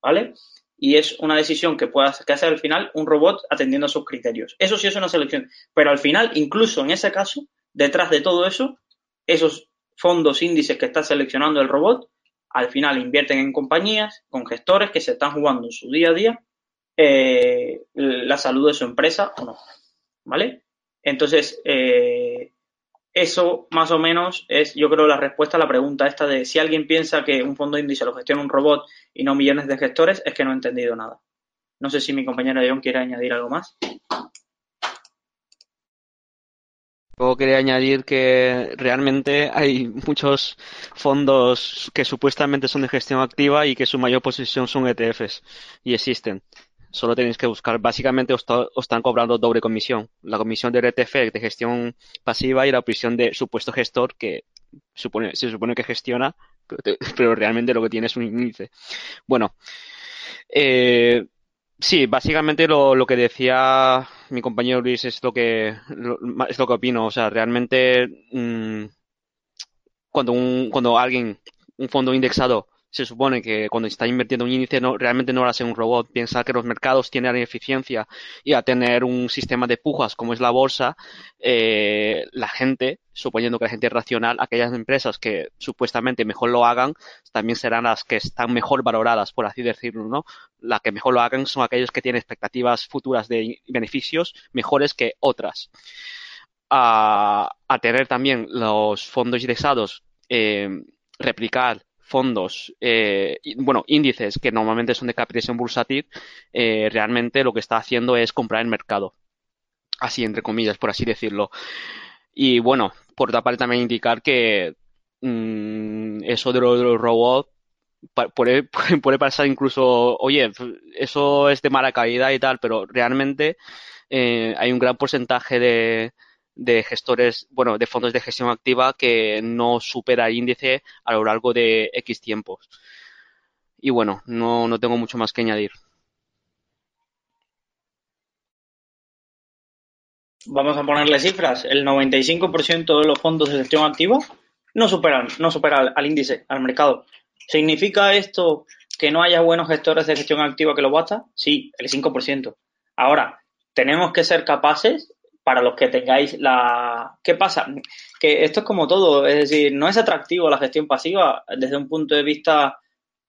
¿vale? y es una decisión que puede hacer, que al final un robot atendiendo a sus criterios. Eso sí es una selección, pero al final, incluso en ese caso, detrás de todo eso, esos fondos índices que está seleccionando el robot, al final invierten en compañías con gestores que se están jugando en su día a día eh, la salud de su empresa o no. ¿Vale? Entonces, eh, eso más o menos es, yo creo, la respuesta a la pregunta esta de si alguien piensa que un fondo índice lo gestiona un robot y no millones de gestores, es que no he entendido nada. No sé si mi compañero John quiere añadir algo más. Luego quería añadir que realmente hay muchos fondos que supuestamente son de gestión activa y que su mayor posición son ETFs y existen. Solo tenéis que buscar. Básicamente os, están cobrando doble comisión. La comisión de ETF de gestión pasiva y la comisión de supuesto gestor que supone, se supone que gestiona, pero, realmente lo que tiene es un índice. Bueno, eh, sí, básicamente lo, lo, que decía mi compañero Luis es lo que es lo que opino. O sea, realmente mm, cuando un, cuando alguien, un fondo indexado se supone que cuando está invirtiendo un índice no, realmente no lo hace un robot. Piensa que los mercados tienen eficiencia y a tener un sistema de pujas como es la bolsa, eh, la gente, suponiendo que la gente es racional, aquellas empresas que supuestamente mejor lo hagan, también serán las que están mejor valoradas, por así decirlo, ¿no? Las que mejor lo hagan son aquellos que tienen expectativas futuras de beneficios mejores que otras. A, a tener también los fondos indexados, eh, replicar fondos, eh, bueno, índices que normalmente son de capitalización bursátil, eh, realmente lo que está haciendo es comprar el mercado. Así, entre comillas, por así decirlo. Y bueno, por otra parte también indicar que mm, eso de los, robots puede, pasar incluso, oye, eso es de mala calidad y tal, pero realmente eh, hay un gran porcentaje de, de gestores, bueno, de fondos de gestión activa que no supera el índice a lo largo de X tiempos. Y bueno, no, no tengo mucho más que añadir. Vamos a ponerle cifras. El 95% de los fondos de gestión activa no superan, no supera al, índice, al mercado. ¿Significa esto que no haya buenos gestores de gestión activa que lo basta? Sí, el 5%. Ahora, tenemos que ser capaces para los que tengáis la... ¿Qué pasa? Que esto es como todo, es decir, no es atractivo la gestión pasiva desde un punto de vista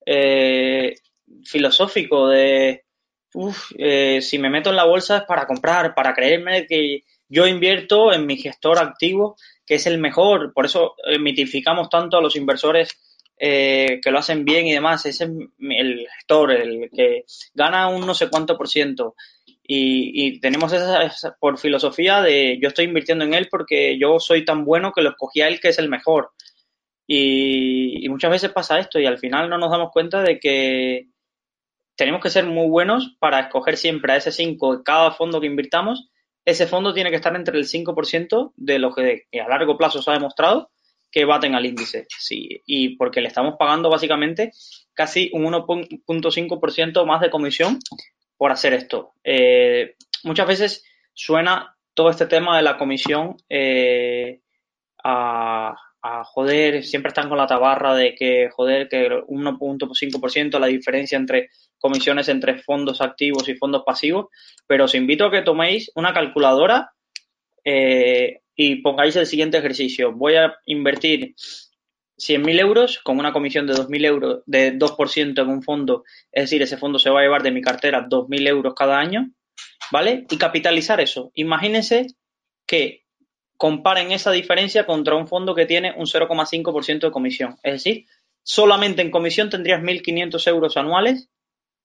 eh, filosófico de, uf, eh, si me meto en la bolsa es para comprar, para creerme que yo invierto en mi gestor activo, que es el mejor, por eso eh, mitificamos tanto a los inversores que lo hacen bien y demás, ese es el gestor, el que gana un no sé cuánto por ciento, y, tenemos esa, por filosofía de yo estoy invirtiendo en él porque yo soy tan bueno que lo escogí a él que es el mejor. Y, muchas veces pasa esto y al final no nos damos cuenta de que tenemos que ser muy buenos para escoger siempre a ese 5 cada fondo que invirtamos. Ese fondo tiene que estar entre el 5% de lo que a largo plazo se ha demostrado que baten al índice. Sí, y porque le estamos pagando básicamente casi un 1.5% más de comisión por hacer esto. Eh, muchas veces suena todo este tema de la comisión eh, a, joder, siempre están con la tabarra de que joder, que 1.5% la diferencia entre comisiones entre fondos activos y fondos pasivos, pero os invito a que toméis una calculadora eh, y pongáis el siguiente ejercicio. Voy a invertir 100.000 euros con una comisión de 2.000 euros, de 2% en un fondo, es decir, ese fondo se va a llevar de mi cartera 2.000 euros cada año, ¿vale? Y capitalizar eso. Imagínense que comparen esa diferencia contra un fondo que tiene un 0,5% de comisión. Es decir, solamente en comisión tendrías 1.500 euros anuales,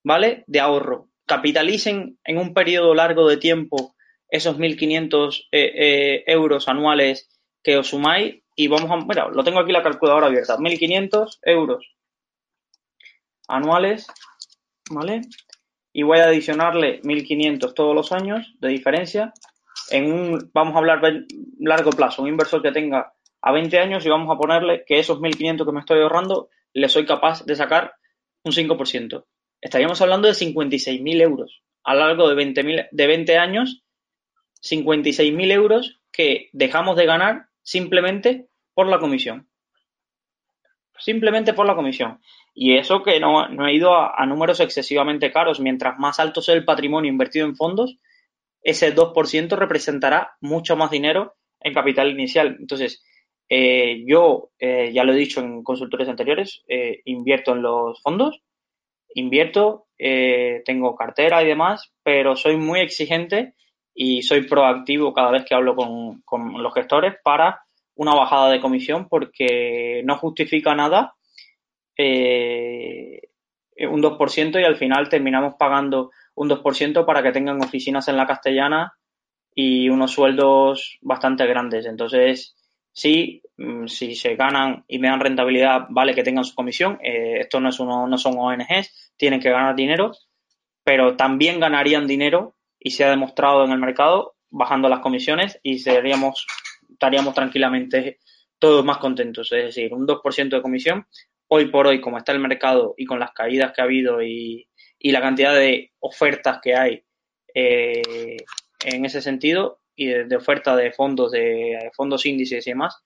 ¿vale? De ahorro. Capitalicen en un periodo largo de tiempo esos 1.500 eh, eh, euros anuales que os sumáis y vamos a, mira, lo tengo aquí la calculadora abierta, 1.500 euros anuales, ¿vale? Y voy a adicionarle 1.500 todos los años de diferencia en un, vamos a hablar largo plazo, un inversor que tenga a 20 años y vamos a ponerle que esos 1.500 que me estoy ahorrando le soy capaz de sacar un 5%. Estaríamos hablando de 56.000 euros. A lo largo de 20, de 20 años, 56.000 euros que dejamos de ganar simplemente por la comisión. Simplemente por la comisión. Y eso que no, ha ido a, números excesivamente caros. Mientras más alto sea el patrimonio invertido en fondos, ese 2% representará mucho más dinero en capital inicial. Entonces, eh, yo, eh, ya lo he dicho en consultores anteriores, eh, invierto en los fondos, invierto, tengo cartera y demás, pero soy muy exigente y soy proactivo cada vez que hablo con, con los gestores para una bajada de comisión porque no justifica nada eh, un 2% y al final terminamos pagando un 2% para que tengan oficinas en la castellana y unos sueldos bastante grandes. Entonces, sí, mm, si se ganan y me dan rentabilidad, vale que tengan su comisión. Eh, esto no, es uno, no son ONGs, tienen que ganar dinero, pero también ganarían dinero y se ha demostrado en el mercado bajando las comisiones y seríamos, estaríamos tranquilamente todos más contentos. Es decir, un 2% de comisión hoy por hoy, como está el mercado y con las caídas que ha habido y, la cantidad de ofertas que hay eh, en ese sentido y de, oferta de fondos, de fondos índices y demás,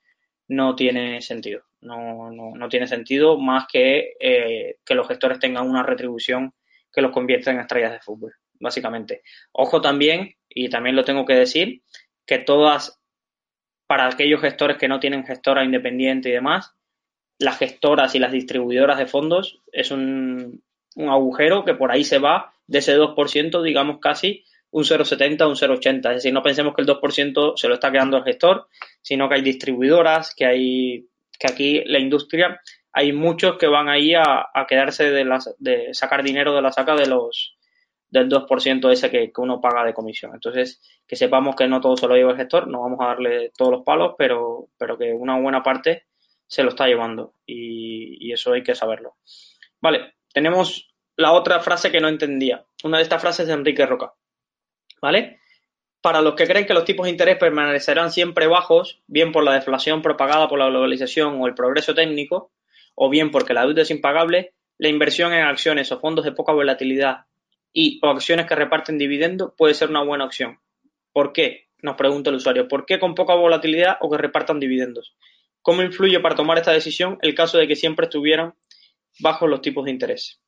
no tiene sentido. No, no, tiene sentido más que eh, que los gestores tengan una retribución que los convierta en estrellas de fútbol, básicamente. Ojo también, y también lo tengo que decir, que todas, para aquellos gestores que no tienen gestora independiente y demás, las gestoras y las distribuidoras de fondos es un, agujero que por ahí se va de ese 2%, digamos casi un 0,70, un 0,80. Es decir, no pensemos que el 2% se lo está quedando el gestor, sino que hay distribuidoras, que hay que aquí la industria, hay muchos que van ahí a, quedarse de, las, de sacar dinero de la saca de los del 2% ese que, uno paga de comisión. Entonces, que sepamos que no todo se lo lleva el gestor, no vamos a darle todos los palos, pero, pero que una buena parte se lo está llevando y, eso hay que saberlo. Vale, tenemos la otra frase que no entendía. Una de estas frases de Enrique Roca. ¿Vale? Para los que creen que los tipos de interés permanecerán siempre bajos, bien por la deflación propagada por la globalización o el progreso técnico, o bien porque la deuda es impagable, la inversión en acciones o fondos de poca volatilidad y o acciones que reparten dividendos puede ser una buena opción. ¿Por qué? Nos pregunta el usuario. ¿Por qué con poca volatilidad o que repartan dividendos? ¿Cómo influye para tomar esta decisión el caso de que siempre estuvieran bajo los tipos de interés?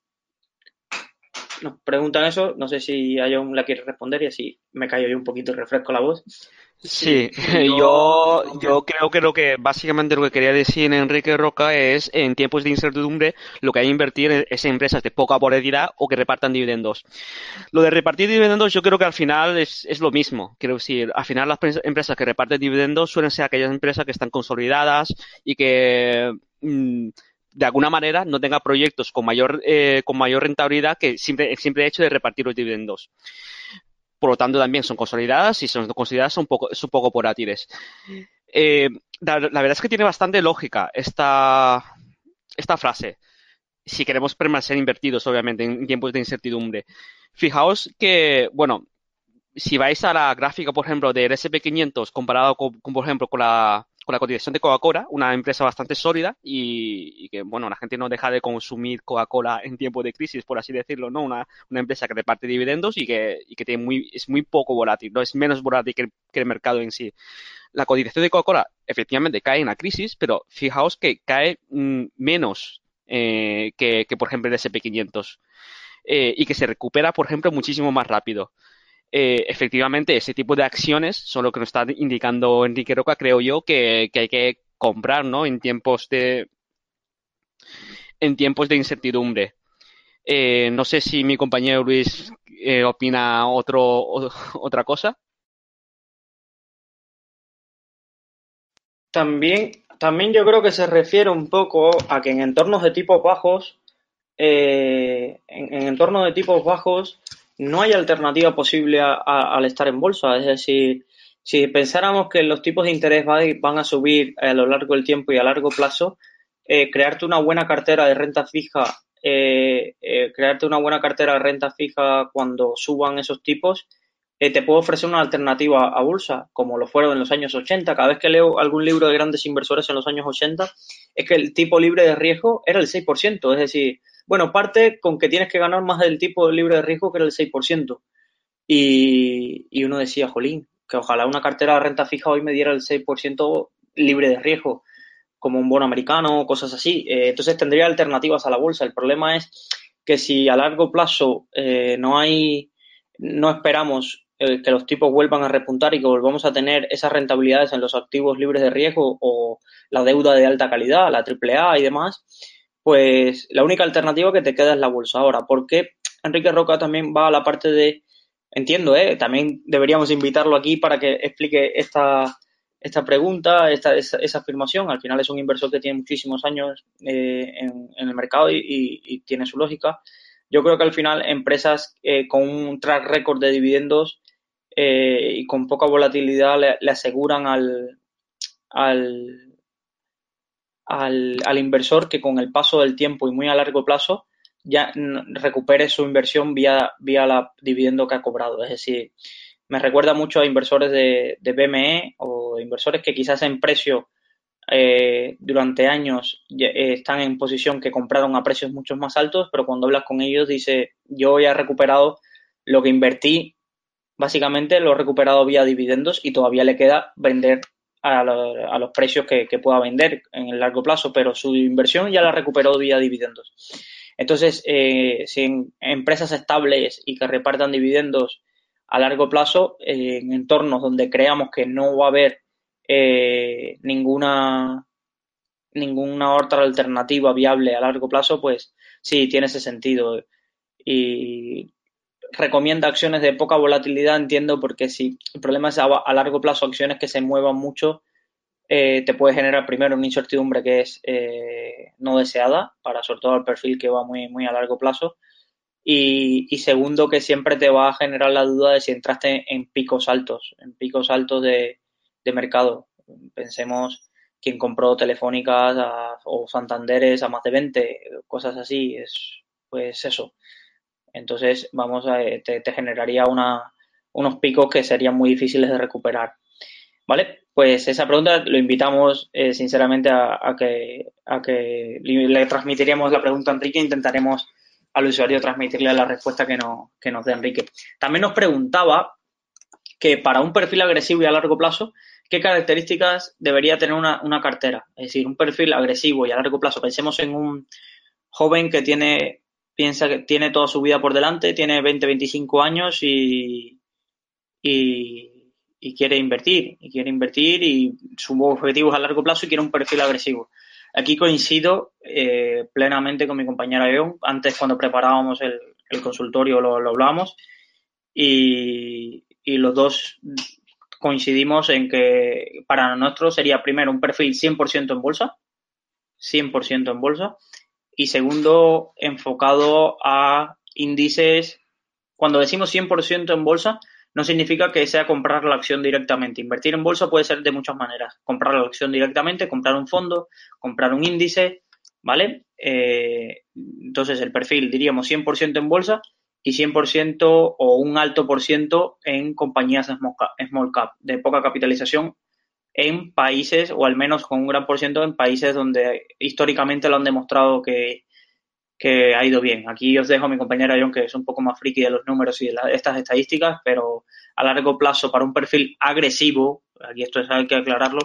Nos preguntan eso, no sé si un la quiere responder y así me callo yo un poquito y refresco la voz. Sí, yo, yo creo que lo que básicamente lo que quería decir Enrique Roca es en tiempos de incertidumbre lo que hay que invertir es en empresas de poca volatilidad o que repartan dividendos. Lo de repartir dividendos yo creo que al final es, es lo mismo. Quiero decir, al final las empresas que reparten dividendos suelen ser aquellas empresas que están consolidadas y que mm, de alguna manera no tengan proyectos con mayor, eh, con mayor rentabilidad que el simple hecho de repartir los dividendos por lo tanto también son consolidadas y son consideradas son poco, son poco volátiles. Eh, la, verdad es que tiene bastante lógica esta, esta frase, si queremos permanecer invertidos, obviamente, en tiempos de incertidumbre. Fijaos que, bueno, si vais a la gráfica, por ejemplo, del SP500 comparado con, por ejemplo, con la, con la cotización de Coca-Cola, una empresa bastante sólida y, que, bueno, la gente no deja de consumir Coca-Cola en tiempo de crisis, por así decirlo, ¿no? Una, una empresa que reparte dividendos y que, y que tiene muy, es muy poco volátil, ¿no? Es menos volátil que el, mercado en sí. La cotización de Coca-Cola efectivamente cae en la crisis, pero fijaos que cae mm, menos eh, que, por ejemplo, el SP500 eh, y que se recupera, por ejemplo, muchísimo más rápido. Eh, efectivamente ese tipo de acciones son lo que nos está indicando Enrique Roca, creo yo, que, hay que comprar, ¿no? En tiempos de en tiempos de incertidumbre. Eh, no sé si mi compañero Luis eh, opina otro, otra cosa. También, también yo creo que se refiere un poco a que en entornos de tipos bajos, en, entornos de tipos bajos, no hay alternativa posible al estar en bolsa. Es decir, si pensáramos que los tipos de interés van a subir a lo largo del tiempo y a largo plazo, eh, crearte una buena cartera de renta fija, eh, eh, crearte una buena cartera de renta fija cuando suban esos tipos, te puedo ofrecer una alternativa a bolsa, como lo fueron en los años 80. Cada vez que leo algún libro de grandes inversores en los años 80, es que el tipo libre de riesgo era el 6%. Es decir, bueno, parte con que tienes que ganar más del tipo libre de riesgo que era el 6%. Y, y uno decía, jolín, que ojalá una cartera de renta fija hoy me diera el 6% libre de riesgo, como un bono americano o cosas así. Eh, entonces tendría alternativas a la bolsa. El problema es que si a largo plazo eh, no hay, no esperamos eh, que los tipos vuelvan a repuntar y que volvamos a tener esas rentabilidades en los activos libres de riesgo o la deuda de alta calidad, la AAA y demás, pues la única alternativa que te queda es la bolsa. Ahora, ¿por qué Enrique Roca también va a la parte de entiendo, ¿eh? También deberíamos invitarlo aquí para que explique esta, esta pregunta, esta, esa, afirmación. Al final es un inversor que tiene muchísimos años eh, en, el mercado y, tiene su lógica. Yo creo que al final empresas eh, con un track record de dividendos eh, y con poca volatilidad le, aseguran al, al, al, al inversor que con el paso del tiempo y muy a largo plazo ya recupere su inversión vía, vía la dividendo que ha cobrado. Es decir, me recuerda mucho a inversores de, de BME o inversores que quizás en precio eh, durante años eh, están en posición que compraron a precios mucho más altos, pero cuando hablas con ellos dice, yo ya he recuperado lo que invertí, básicamente lo he recuperado vía dividendos y todavía le queda vender a, a los precios que, pueda vender en el largo plazo, pero su inversión ya la recuperó vía dividendos. Entonces, eh, si en empresas estables y que repartan dividendos a largo plazo, eh, en entornos donde creamos que no va a haber eh, ninguna ninguna otra alternativa viable a largo plazo, pues sí, tiene ese sentido. Y recomienda acciones de poca volatilidad, entiendo, porque si el problema es a largo plazo acciones que se muevan mucho, eh, te puede generar primero una incertidumbre que es eh, no deseada, para sobre todo el perfil que va muy, muy a largo plazo. Y, segundo, que siempre te va a generar la duda de si entraste en picos altos, en picos altos de, mercado. Pensemos quien compró Telefónicas o Santanderes a más de 20, cosas así, es pues eso. Entonces, vamos a, te, te generaría unos picos que serían muy difíciles de recuperar. ¿Vale? Pues esa pregunta lo invitamos eh, sinceramente a, que, a que le transmitiríamos la pregunta a Enrique e intentaremos al usuario transmitirle la respuesta que, no, que nos dé Enrique. También nos preguntaba que para un perfil agresivo y a largo plazo, ¿qué características debería tener una, una cartera? Es decir, un perfil agresivo y a largo plazo. Pensemos en un joven que tiene, piensa que tiene toda su vida por delante, tiene 20, 25 años y, y quiere invertir, y quiere invertir y su objetivo es a largo plazo y quiere un perfil agresivo. Aquí coincido eh, plenamente con mi compañera Eon. Antes, cuando preparábamos el, consultorio, lo, lo hablábamos y, y, los dos coincidimos en que para nosotros sería primero un perfil 100% en bolsa, 100% en bolsa, y segundo, enfocado a índices. Cuando decimos 100% en bolsa, no significa que sea comprar la acción directamente. Invertir en bolsa puede ser de muchas maneras. Comprar la acción directamente, comprar un fondo, comprar un índice, ¿vale? Eh, entonces el perfil diríamos 100% en bolsa y 100% o un alto por ciento en compañías small cap, de poca capitalización en países, o al menos con un gran por ciento en países donde históricamente lo han demostrado que, que ha ido bien. Aquí os dejo a mi compañera John, que es un poco más friki de los números y de estas estadísticas, pero a largo plazo, para un perfil agresivo, aquí esto es, hay que aclararlo,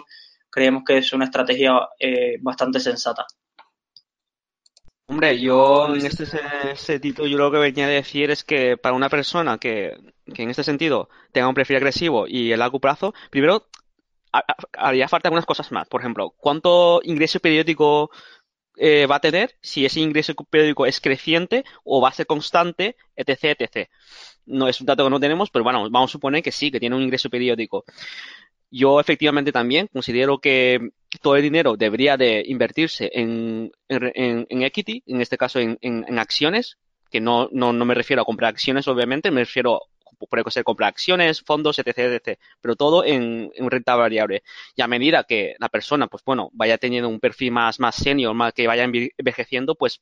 creemos que es una estrategia eh, bastante sensata. Hombre, yo en este sentido, yo lo que venía a decir es que para una persona que, que en este sentido tenga un perfil agresivo y a largo plazo, primero haría falta algunas cosas más. Por ejemplo, ¿cuánto ingreso periódico eh, va a tener, si ese ingreso periódico es creciente o va a ser constante, etc, etc. No es un dato que no tenemos, pero bueno, vamos a suponer que sí, que tiene un ingreso periódico. Yo efectivamente también considero que todo el dinero debería de invertirse en, en, equity, en este caso en, en acciones, que no, no, no, me refiero a comprar acciones, obviamente, me refiero puede ser comprar acciones, fondos, etc, etc, pero todo en, en, renta variable. Y a medida que la persona, pues bueno, vaya teniendo un perfil más, más senior, más que vaya envejeciendo, pues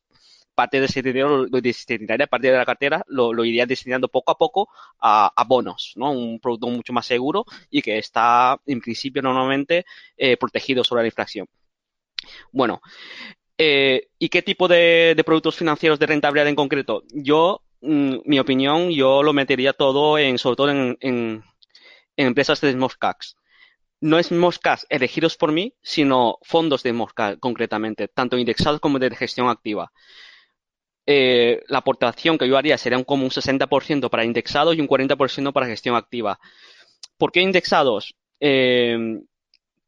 parte de ese dinero lo destinaría, parte de la cartera, lo, iría destinando poco a poco a, a, bonos, ¿no? Un producto mucho más seguro y que está, en principio, normalmente eh, protegido sobre la inflación. Bueno, eh, ¿y qué tipo de, de, productos financieros de rentabilidad en concreto? Yo Mm, mi opinión, yo lo metería todo en, sobre todo en, empresas de caps. No es caps elegidos por mí, sino fondos de caps concretamente, tanto indexados como de gestión activa. Eh, la aportación que yo haría sería como un 60% para indexados y un 40% para gestión activa. ¿Por qué indexados? Eh,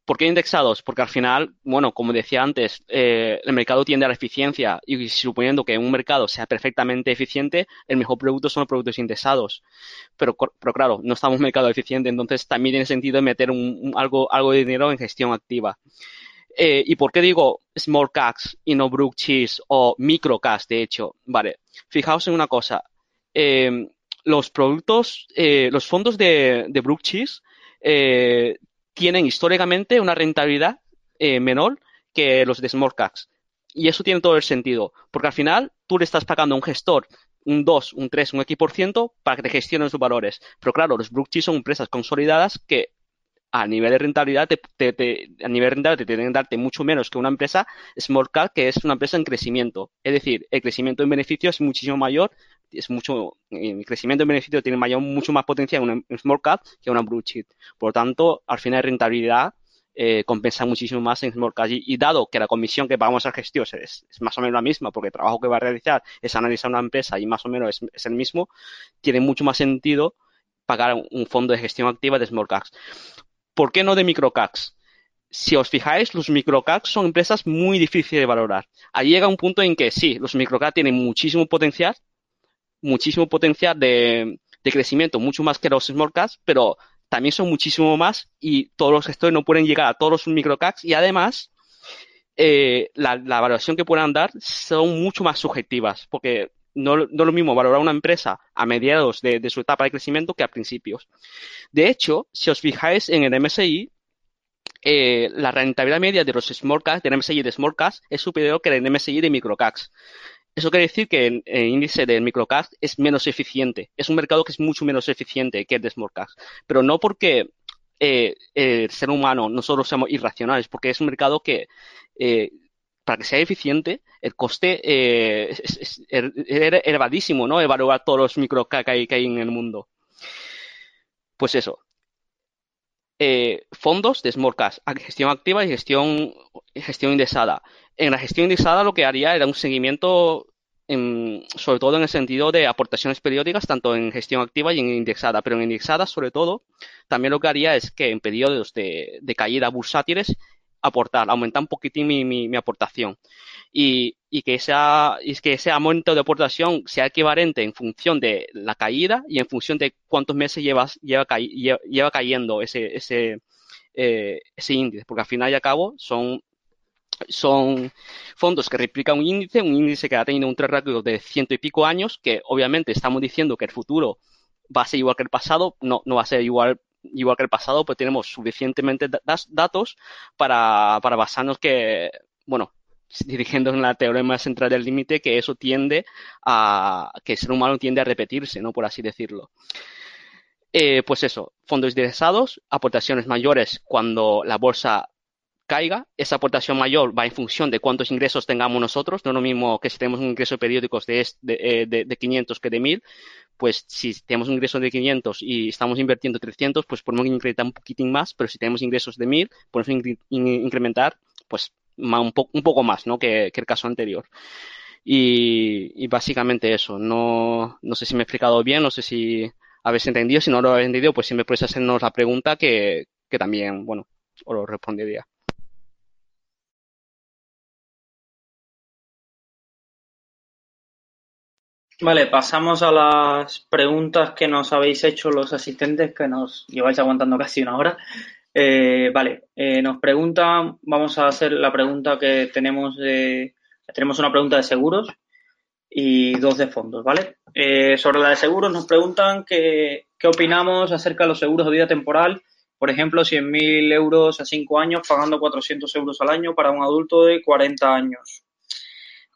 ¿Por qué indexados? Porque al final, bueno, como decía antes, eh, el mercado tiende a la eficiencia y suponiendo que un mercado sea perfectamente eficiente, el mejor producto son los productos indexados. Pero, pero claro, no estamos en un mercado eficiente, entonces también tiene sentido meter algo, algo de dinero en gestión activa. Eh, ¿Y por qué digo small caps y no brook cheese o micro caps, de hecho? Vale, fijaos en una cosa. Eh, los productos, los fondos de, de brook cheese tienen históricamente una rentabilidad eh, menor que los de small caps. Y eso tiene todo el sentido, porque al final tú le estás pagando a un gestor un 2, un 3, un X% para que te gestionen sus valores. Pero claro, los Brookchies son empresas consolidadas que a nivel de rentabilidad te, a nivel de rentabilidad te tienen que darte mucho menos que una empresa small cap que es una empresa en crecimiento. Es decir, el crecimiento en beneficio es muchísimo mayor, es mucho, el crecimiento en beneficio tiene mayor, mucho más potencial en una small cap que una blue chip. Por lo tanto, al final rentabilidad eh, compensa muchísimo más en small cap. Y, dado que la comisión que pagamos al gestor es, más o menos la misma, porque el trabajo que va a realizar es analizar una empresa y más o menos es, el mismo, tiene mucho más sentido pagar un fondo de gestión activa de small caps. ¿Por qué no de microcaps? Si os fijáis, los microcaps son empresas muy difíciles de valorar. Ahí llega un punto en que sí, los microcaps tienen muchísimo potencial, muchísimo potencial de, crecimiento, mucho más que los small caps, pero también son muchísimo más y todos los gestores no pueden llegar a todos los microcaps y además eh, la, valoración que puedan dar son mucho más subjetivas porque no, no es lo mismo valorar una empresa a mediados de, de, su etapa de crecimiento que a principios. De hecho, si os fijáis en el MSI, eh, la rentabilidad media de los small caps, del MSI de small caps, es superior que el MSI de microcaps. Eso quiere decir que el, el índice del microcaps es menos eficiente. Es un mercado que es mucho menos eficiente que el de small caps. Pero no porque eh, el ser humano nosotros seamos irracionales, porque es un mercado que eh, para que sea eficiente, el coste eh, es, es, es, elevadísimo, ¿no? Evaluar todos los micro que hay, que hay en el mundo. Pues eso. Eh, fondos de small cash, gestión activa y gestión, gestión indexada. En la gestión indexada lo que haría era un seguimiento, en, sobre todo en el sentido de aportaciones periódicas, tanto en gestión activa y en indexada. Pero en indexada, sobre todo, también lo que haría es que en periodos de, de caída bursátiles aportar, aumentar un poquitín mi, mi, mi aportación. Y, y, que esa, y que ese aumento de aportación sea equivalente en función de la caída y en función de cuántos meses llevas, lleva, lleva, lleva cayendo ese, ese, eh, ese índice, porque al final y al cabo son son fondos que replican un índice, un índice que ha tenido un track record de ciento y pico años, que obviamente estamos diciendo que el futuro va a ser igual que el pasado, no, no va a ser igual igual que el pasado, pues tenemos suficientemente datos para, para basarnos que, bueno, dirigiendo en la teorema central del límite, que eso tiende a, que el ser humano tiende a repetirse, ¿no? Por así decirlo. Eh, pues eso, fondos indexados, aportaciones mayores cuando la bolsa caiga, esa aportación mayor va en función de cuántos ingresos tengamos nosotros, no lo mismo que si tenemos un ingreso periódicos de, de, eh, de, de 500 que de 1000, pues si tenemos un ingreso de 500 y estamos invirtiendo 300, pues podemos incrementar un poquitín más, pero si tenemos ingresos de 1000, podemos incrementar pues un, po un poco más, ¿no? Que, el caso anterior. Y, y, básicamente eso. No, no sé si me he explicado bien, no sé si habéis entendido. Si no lo habéis entendido, pues siempre podéis hacernos la pregunta que, que también, bueno, os lo respondería. Vale, pasamos a las preguntas que nos habéis hecho los asistentes, que nos lleváis aguantando casi una hora. Eh, vale, eh, nos preguntan, vamos a hacer la pregunta que tenemos de, tenemos una pregunta de seguros y dos de fondos, ¿vale? Eh, sobre la de seguros nos preguntan qué opinamos acerca de los seguros de vida temporal, por ejemplo, 100.000 euros a 5 años pagando 400 euros al año para un adulto de 40 años.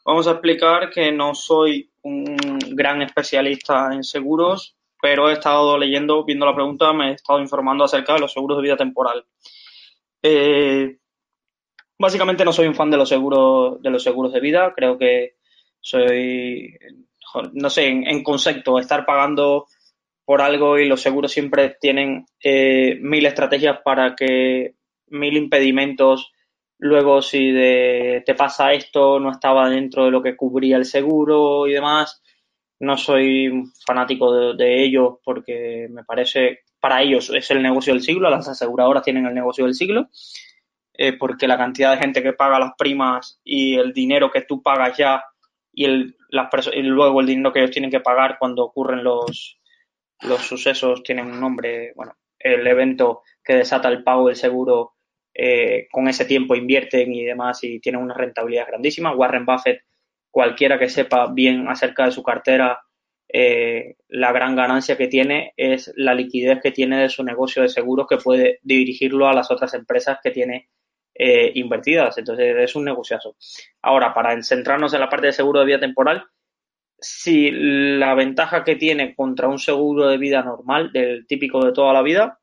Vamos a explicar que no soy un gran especialista en seguros, pero he estado leyendo, viendo la pregunta, me he estado informando acerca de los seguros de vida temporal. Eh, básicamente no soy un fan de los seguros de los seguros de vida, creo que soy no sé, en, concepto, estar pagando por algo y los seguros siempre tienen eh, mil estrategias para que mil impedimentos Luego, si te pasa esto, no estaba dentro de lo que cubría el seguro y demás. No soy fanático de, ellos porque me parece, para ellos es el negocio del siglo, las aseguradoras tienen el negocio del siglo, eh, porque la cantidad de gente que paga las primas y el dinero que tú pagas ya y, el, y luego el dinero que ellos tienen que pagar cuando ocurren los, los sucesos tienen un nombre, bueno, el evento que desata el pago del seguro eh, con ese tiempo invierten y demás y tienen una rentabilidad grandísima. Warren Buffett, cualquiera que sepa bien acerca de su cartera, eh, la gran ganancia que tiene es la liquidez que tiene de su negocio de seguros que puede dirigirlo a las otras empresas que tiene eh, invertidas. Entonces es un negociazo. Ahora, para centrarnos en la parte de seguro de vida temporal, si la ventaja que tiene contra un seguro de vida normal, del típico de toda la vida,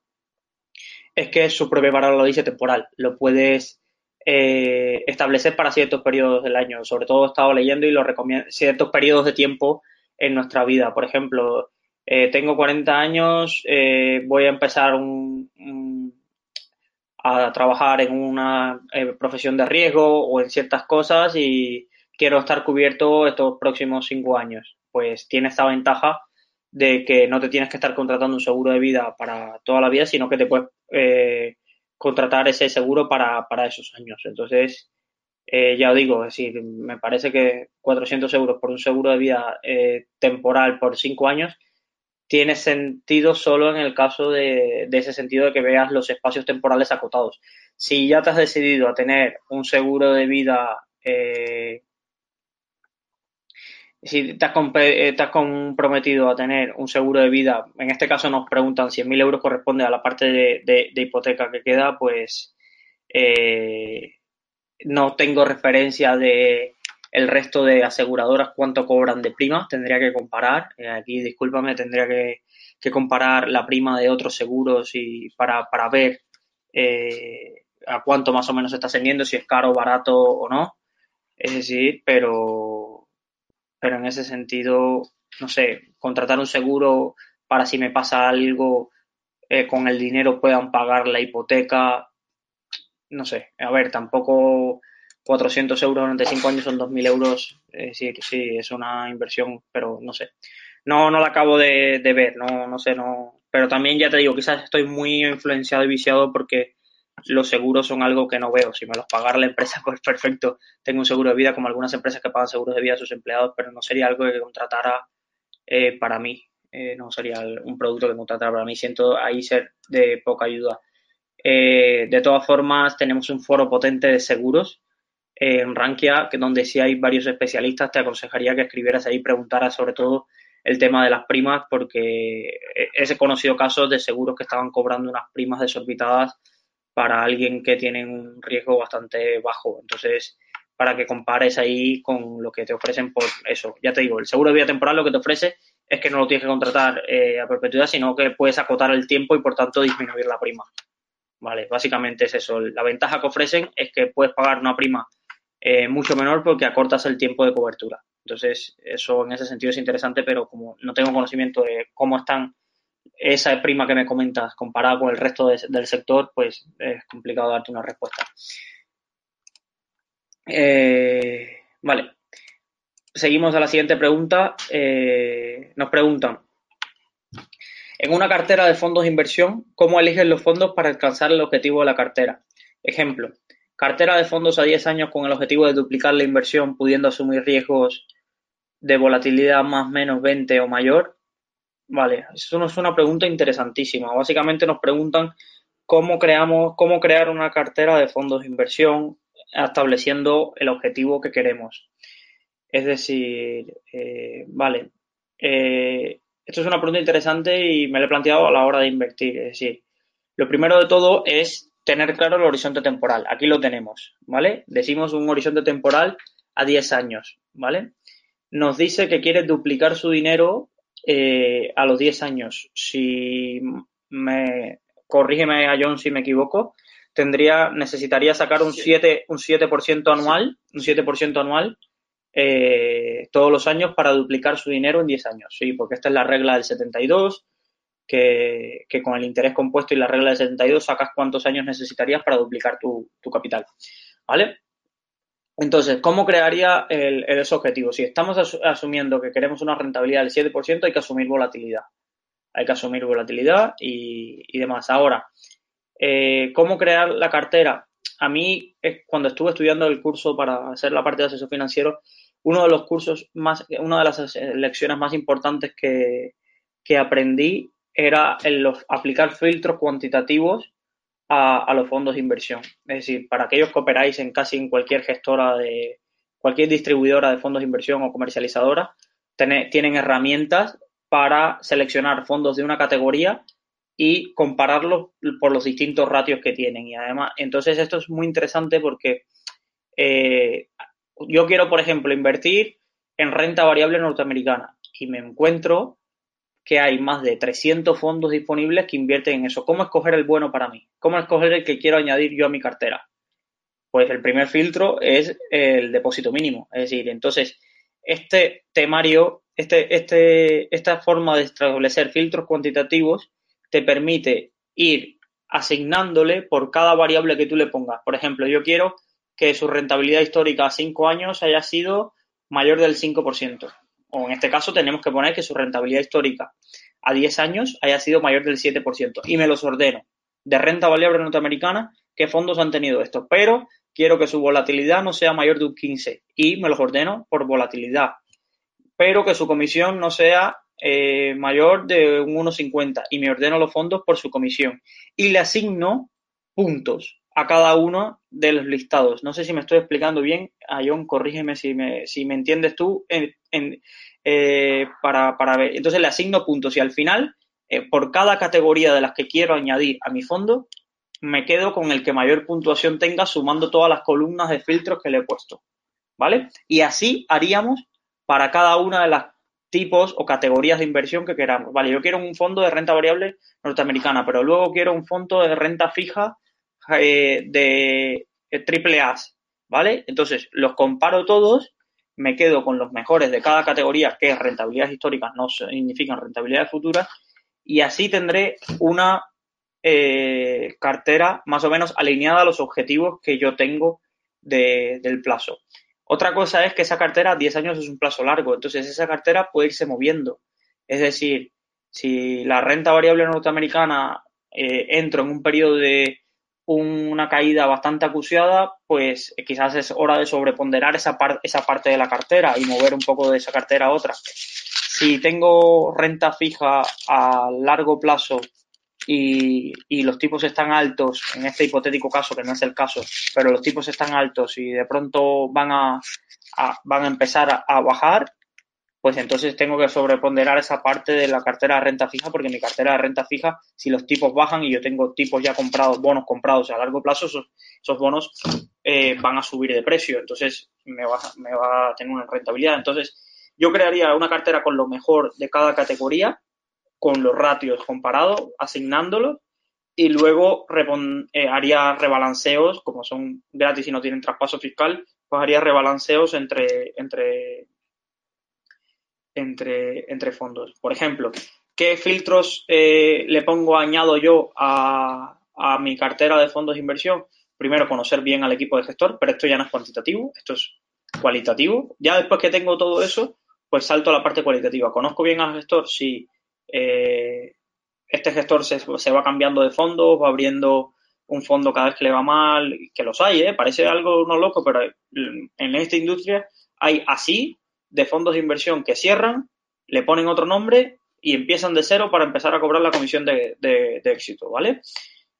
es que su propia lo dice temporal. Lo puedes eh, establecer para ciertos periodos del año. Sobre todo he estado leyendo y lo recomiendo ciertos periodos de tiempo en nuestra vida. Por ejemplo, eh, tengo 40 años, eh, voy a empezar a trabajar en una profesión de riesgo o en ciertas cosas y quiero estar cubierto estos próximos cinco años. Pues tiene esta ventaja de que no te tienes que estar contratando un seguro de vida para toda la vida, sino que te puedes eh, contratar ese seguro para, para esos años. Entonces, eh, ya os digo, es decir, me parece que 400 euros por un seguro de vida eh, temporal por cinco años tiene sentido solo en el caso de, de, ese sentido de que veas los espacios temporales acotados. Si ya te has decidido a tener un seguro de vida eh, si te has, eh, comprometido a tener un seguro de vida, en este caso nos preguntan si 1.000 euros corresponde a la parte de, hipoteca que queda, pues eh, no tengo referencia de el resto de aseguradoras cuánto cobran de prima, tendría que comparar, eh, aquí discúlpame, tendría que, comparar la prima de otros seguros y para, para ver a cuánto más o menos está ascendiendo, si es caro, barato o no, es decir, pero pero en ese sentido, no sé, contratar un seguro para si me pasa algo eh, con el dinero puedan pagar la hipoteca, no sé, a ver, tampoco 400 euros durante 5 años son 2.000 euros, sí, sí, es una inversión, pero no sé. No, no la acabo de, de ver, no, no sé, no. Pero también ya te digo, quizás estoy muy influenciado y viciado porque los seguros son algo que no veo. Si me los pagara la empresa, pues perfecto. Tengo un seguro de vida, como algunas empresas que pagan seguros de vida a sus empleados, pero no sería algo que contratara eh, para mí. Eh, no sería un producto que contratara para mí. Siento ahí ser de poca ayuda. Eh, de todas formas, tenemos un foro potente de seguros en Rankia, que donde si hay varios especialistas, te aconsejaría que escribieras ahí y preguntaras sobre todo el tema de las primas, porque he conocido casos de seguros que estaban cobrando unas primas desorbitadas para alguien que tiene un riesgo bastante bajo. Entonces, para que compares ahí con lo que te ofrecen por eso. Ya te digo, el seguro de vida temporal lo que te ofrece es que no lo tienes que contratar eh, a perpetuidad, sino que puedes acotar el tiempo y por tanto disminuir la prima. Vale, básicamente es eso. La ventaja que ofrecen es que puedes pagar una prima eh, mucho menor porque acortas el tiempo de cobertura. Entonces, eso en ese sentido es interesante, pero como no tengo conocimiento de cómo están esa prima que me comentas comparada con el resto del sector, pues es complicado darte una respuesta. Eh, vale. Seguimos a la siguiente pregunta. Eh, nos preguntan, en una cartera de fondos de inversión, ¿cómo eligen los fondos para alcanzar el objetivo de la cartera? Ejemplo, cartera de fondos a 10 años con el objetivo de duplicar la inversión pudiendo asumir riesgos de volatilidad más menos 20 o mayor? Vale, eso es una pregunta interesantísima. Básicamente nos preguntan cómo creamos, cómo crear una cartera de fondos de inversión estableciendo el objetivo que queremos. Es decir, eh, vale, eh, esto es una pregunta interesante y me lo he planteado a la hora de invertir. Es decir, lo primero de todo es tener claro el horizonte temporal. Aquí lo tenemos, ¿vale? Decimos un horizonte temporal a 10 años, ¿vale? Nos dice que quiere duplicar su dinero eh, a los 10 años. Si me, corrígeme a John si me equivoco, tendría, necesitaría sacar un 7, un 7% anual, un 7% anual eh, todos los años para duplicar su dinero en 10 años. Sí, porque esta es la regla del 72, que, que con el interés compuesto y la regla del 72 sacas cuántos años necesitarías para duplicar tu, tu capital. ¿Vale? Entonces, ¿cómo crearía el, ese objetivo? Si estamos asumiendo que queremos una rentabilidad del 7%, hay que asumir volatilidad hay que asumir volatilidad y, demás. Ahora, eh, ¿cómo crear la cartera? A mí, cuando estuve estudiando el curso para hacer la parte de asesor financiero, uno de los cursos más, una de las lecciones más importantes que, aprendí era el aplicar filtros cuantitativos a, los fondos de inversión. Es decir, para aquellos que operáis en casi en cualquier gestora de cualquier distribuidora de fondos de inversión o comercializadora, tienen herramientas para seleccionar fondos de una categoría y compararlos por los distintos ratios que tienen. Y además, entonces esto es muy interesante porque eh, yo quiero, por ejemplo, invertir en renta variable norteamericana y me encuentro que hay más de 300 fondos disponibles que invierten en eso. ¿Cómo escoger el bueno para mí? ¿Cómo escoger el que quiero añadir yo a mi cartera? Pues el primer filtro es el depósito mínimo. Es decir, entonces, este temario este, este, esta forma de establecer filtros cuantitativos te permite ir asignándole por cada variable que tú le pongas. Por ejemplo, yo quiero que su rentabilidad histórica a 5 años haya sido mayor del 5%. O en este caso tenemos que poner que su rentabilidad histórica a 10 años haya sido mayor del 7%. Y me los ordeno. De renta variable norteamericana, ¿qué fondos han tenido esto? Pero quiero que su volatilidad no sea mayor de un 15 y me los ordeno por volatilidad pero que su comisión no sea eh, mayor de un 1,50 y me ordeno los fondos por su comisión. Y le asigno puntos a cada uno de los listados. No sé si me estoy explicando bien. A John, corrígeme si me, si me entiendes tú eh, para, para, ver. Entonces le asigno puntos y al final, eh, por cada categoría de las que quiero añadir a mi fondo, me quedo con el que mayor puntuación tenga sumando todas las columnas de filtros que le he puesto. ¿Vale? Y así haríamos para cada una de las tipos o categorías de inversión que queramos. Vale, yo quiero un fondo de renta variable norteamericana, pero luego quiero un fondo de renta fija eh, de eh, triple A, ¿vale? Entonces, los comparo todos, me quedo con los mejores de cada categoría, que es rentabilidades históricas, no significan rentabilidades futuras, y así tendré una eh, cartera más o menos alineada a los objetivos que yo tengo del plazo. Otra cosa es que esa cartera, 10 años es un plazo largo, entonces esa cartera puede irse moviendo. Es decir, si la renta variable norteamericana eh, entro en un periodo de una caída bastante acuciada, pues eh, quizás es hora de sobreponderar esa, esa parte de la cartera y mover un poco de esa cartera a otra. Si tengo renta fija a largo plazo y, los tipos están altos, en este hipotético caso, que no es el caso, pero los tipos están altos y de pronto van a, van a empezar a, bajar, pues entonces tengo que sobreponderar esa parte de la cartera de renta fija, porque mi cartera de renta fija, si los tipos bajan y yo tengo tipos ya comprados, bonos comprados a largo plazo, esos, bonos eh, van a subir de precio, entonces me va, me va a tener una rentabilidad. Entonces, yo crearía una cartera con lo mejor de cada categoría con los ratios comparados, asignándolos, y luego eh, haría rebalanceos, como son gratis y no tienen traspaso fiscal, pues haría rebalanceos entre, entre, entre, entre fondos. Por ejemplo, ¿qué filtros eh, le pongo, añado yo a, a mi cartera de fondos de inversión? Primero, conocer bien al equipo de gestor, pero esto ya no es cuantitativo, esto es cualitativo. Ya después que tengo todo eso, pues salto a la parte cualitativa. ¿Conozco bien al gestor? Sí. Eh, este gestor se, va cambiando de fondo, va abriendo un fondo cada vez que le va mal, que los hay, ¿eh? parece algo no loco, pero en esta industria hay así de fondos de inversión que cierran, le ponen otro nombre y empiezan de cero para empezar a cobrar la comisión de, éxito, ¿vale?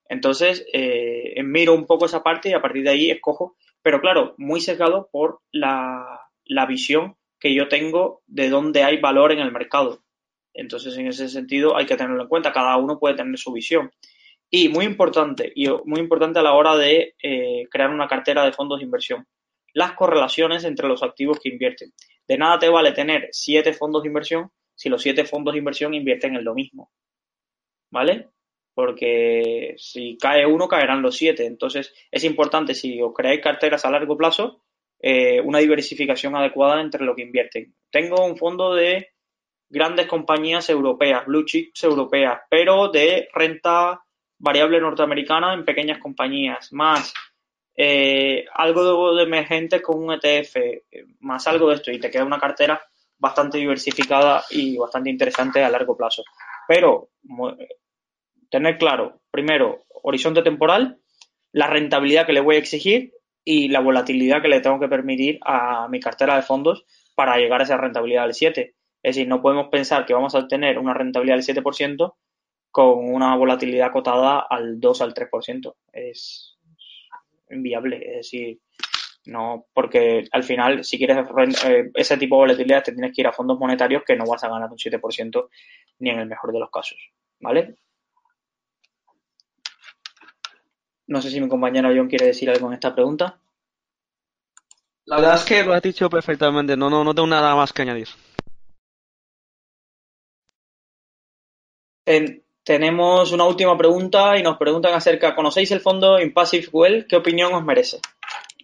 Entonces, eh, miro un poco esa parte y a partir de ahí escojo, pero claro, muy sesgado por la, visión que yo tengo de dónde hay valor en el mercado. Entonces, en ese sentido, hay que tenerlo en cuenta. Cada uno puede tener su visión. Y muy importante, y muy importante a la hora de eh, crear una cartera de fondos de inversión, las correlaciones entre los activos que invierten. De nada te vale tener siete fondos de inversión si los siete fondos de inversión invierten en lo mismo. ¿Vale? Porque si cae uno, caerán los siete. Entonces, es importante, si os creáis carteras a largo plazo, eh, una diversificación adecuada entre lo que invierten. Tengo un fondo de grandes compañías europeas, blue chips europeas, pero de renta variable norteamericana en pequeñas compañías, más eh, algo de, emergente con un ETF, más algo de esto, y te queda una cartera bastante diversificada y bastante interesante a largo plazo. Pero tener claro, primero, horizonte temporal, la rentabilidad que le voy a exigir y la volatilidad que le tengo que permitir a mi cartera de fondos para llegar a esa rentabilidad del 7. Es decir, no podemos pensar que vamos a obtener una rentabilidad del 7% con una volatilidad acotada al 2 al 3%. Es inviable, es decir, no, porque al final, si quieres eh, ese tipo de volatilidad, te tienes que ir a fondos monetarios que no vas a ganar un 7% ni en el mejor de los casos, ¿vale? No sé si mi compañero John quiere decir algo en esta pregunta. La verdad es que lo has dicho perfectamente, no, no, no tengo nada más que añadir. En, tenemos una última pregunta y nos preguntan acerca, ¿conocéis el fondo Impassive Well? ¿Qué opinión os merece?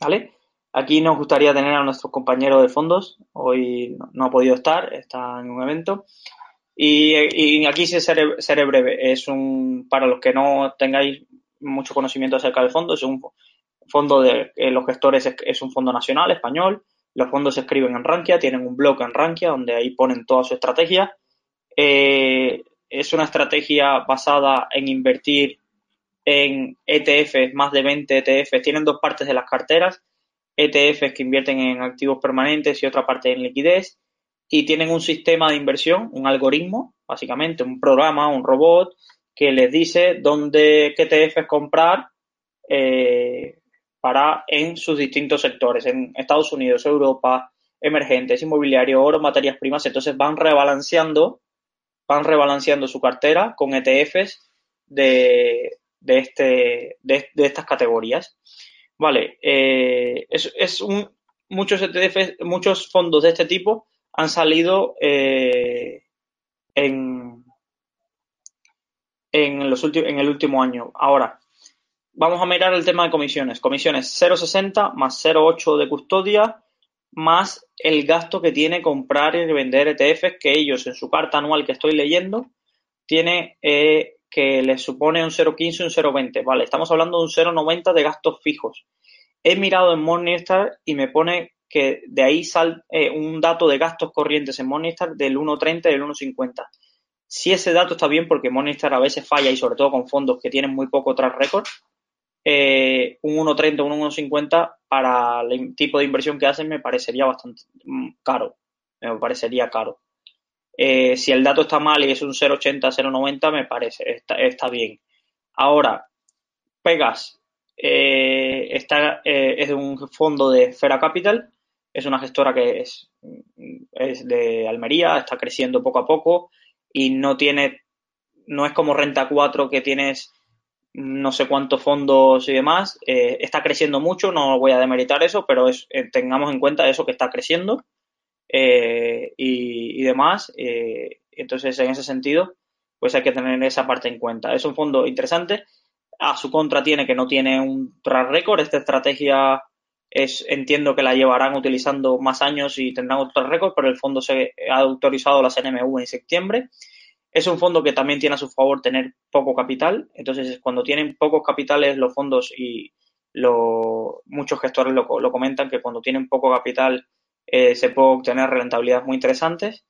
¿Vale? Aquí nos gustaría tener a nuestro compañero de fondos. Hoy no, ha podido estar, está en un evento. Y, aquí seré, breve. Es un, para los que no tengáis mucho conocimiento acerca del fondo, es un fondo de eh, los gestores, es, un fondo nacional español. Los fondos se escriben en Rankia, tienen un blog en Rankia donde ahí ponen toda su estrategia. Eh, es una estrategia basada en invertir en ETFs, más de 20 ETFs. Tienen dos partes de las carteras, ETFs que invierten en activos permanentes y otra parte en liquidez. Y tienen un sistema de inversión, un algoritmo, básicamente, un programa, un robot, que les dice dónde, qué ETFs comprar eh, para en sus distintos sectores, en Estados Unidos, Europa, emergentes, inmobiliario, oro, materias primas. Entonces van rebalanceando van rebalanceando su cartera con ETFs de, de, este, de, estas categorías. Vale, eh, es, un, muchos ETFs, muchos fondos de este tipo han salido eh, en, en, los en el último año. Ahora, vamos a mirar el tema de comisiones. Comisiones 0,60 más 0,8 de custodia más el gasto que tiene comprar y vender ETFs que ellos en su carta anual que estoy leyendo tiene eh, que les supone un 0,15 y un 0,20. Vale, estamos hablando de un 0,90 de gastos fijos. He mirado en Morningstar y me pone que de ahí sale eh, un dato de gastos corrientes en Morningstar del 1,30 y del 1,50. Si ese dato está bien, porque Morningstar a veces falla y sobre todo con fondos que tienen muy poco track record, eh, un 1.30 un 1.50 para el tipo de inversión que hacen me parecería bastante mm, caro. Me parecería caro. Eh, si el dato está mal y es un 0.80, 0.90, me parece, está, bien. Ahora, Pegas eh, está, es de un fondo de Fera Capital, es una gestora que es, es de Almería, está creciendo poco a poco y no tiene, no es como Renta 4 que tienes no sé cuántos fondos y demás. Eh, está creciendo mucho, no voy a demeritar eso, pero es, eh, tengamos en cuenta eso que está creciendo eh, y, demás. entonces, en ese sentido, pues hay que tener esa parte en cuenta. Es un fondo interesante. A su contra tiene que no tiene un track record. Esta estrategia es, entiendo que la llevarán utilizando más años y tendrán otro record, pero el fondo se ha autorizado la CNMV en septiembre. Es un fondo que también tiene a su favor tener poco capital, entonces cuando tienen pocos capitales los fondos y lo, muchos gestores lo, comentan que cuando tienen poco capital eh, se puede obtener rentabilidades muy interesantes,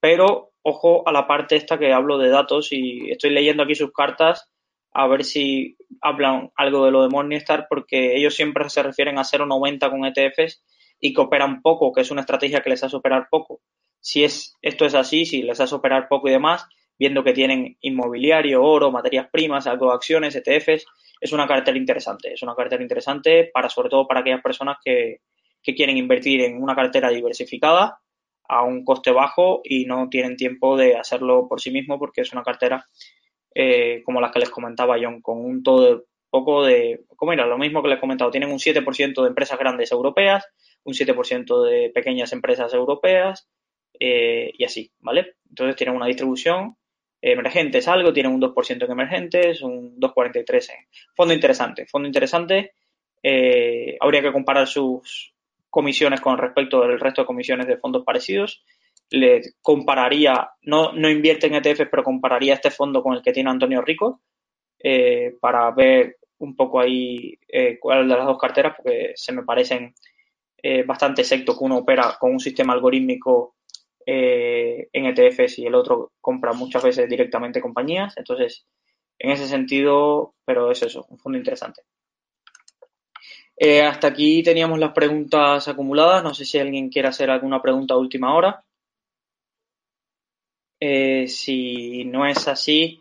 pero ojo a la parte esta que hablo de datos y estoy leyendo aquí sus cartas a ver si hablan algo de lo de Morningstar porque ellos siempre se refieren a 0,90 con ETFs y que operan poco, que es una estrategia que les hace operar poco. Si es, esto es así, si les hace operar poco y demás, viendo que tienen inmobiliario, oro, materias primas, algo de acciones, ETFs, es una cartera interesante. Es una cartera interesante para, sobre todo para aquellas personas que, que quieren invertir en una cartera diversificada a un coste bajo y no tienen tiempo de hacerlo por sí mismo porque es una cartera eh, como las que les comentaba John, con un todo poco de, como era, lo mismo que les he comentado, tienen un 7% de empresas grandes europeas, un 7% de pequeñas empresas europeas eh, y así, ¿vale? Entonces tienen una distribución emergentes algo, tienen un 2% en emergentes, un 2,43 en fondo interesante. Fondo interesante, eh, habría que comparar sus comisiones con respecto al resto de comisiones de fondos parecidos. Le compararía, no, no invierte en ETFs, pero compararía este fondo con el que tiene Antonio Rico eh, para ver un poco ahí eh, cuál de las dos carteras, porque se me parecen bastante secto que uno opera con un sistema algorítmico eh, en ETFs y el otro compra muchas veces directamente compañías. Entonces, en ese sentido, pero es eso, un fondo interesante. Eh, hasta aquí teníamos las preguntas acumuladas. No sé si alguien quiere hacer alguna pregunta a última hora. Eh, si no es así,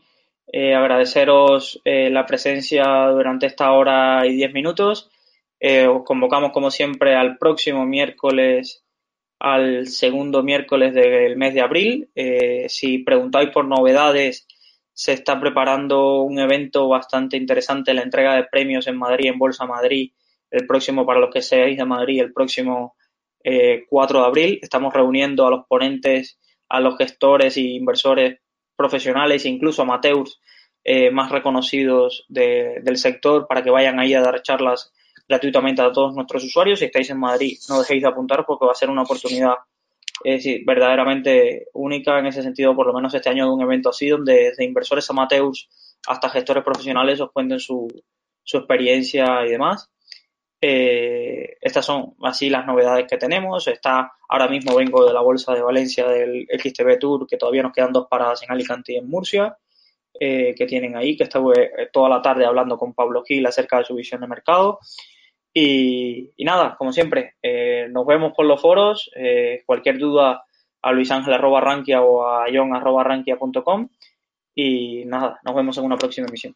agradeceros la presencia durante esta hora y diez minutos. os convocamos, como siempre, al próximo miércoles al segundo miércoles del mes de abril. Eh, si preguntáis por novedades, se está preparando un evento bastante interesante, la entrega de premios en Madrid, en Bolsa Madrid, el próximo, para los que seáis de Madrid, el próximo 4 eh, de abril. Estamos reuniendo a los ponentes, a los gestores e inversores profesionales incluso amateurs eh, más reconocidos del sector para que vayan ahí a dar charlas gratuitamente a todos nuestros usuarios. Si estáis en Madrid, no dejéis de apuntaros porque va a ser una oportunidad verdaderamente única en ese sentido, por lo menos este año de un evento así, donde desde inversores amateurs hasta gestores profesionales os cuenten su, su experiencia y demás. Eh, estas son así las novedades que tenemos. Está, ahora mismo vengo de la Bolsa de Valencia del XTB Tour, que todavía nos quedan dos paradas en Alicante y en Murcia, eh, que tienen ahí, que estuve toda la tarde hablando con Pablo Gil acerca de su visión de mercado. Y, nada, como siempre, eh, nos vemos por los foros. Eh, cualquier duda a luisangel.rankia o a john.rankia.com. Y nada, nos vemos en una próxima emisión.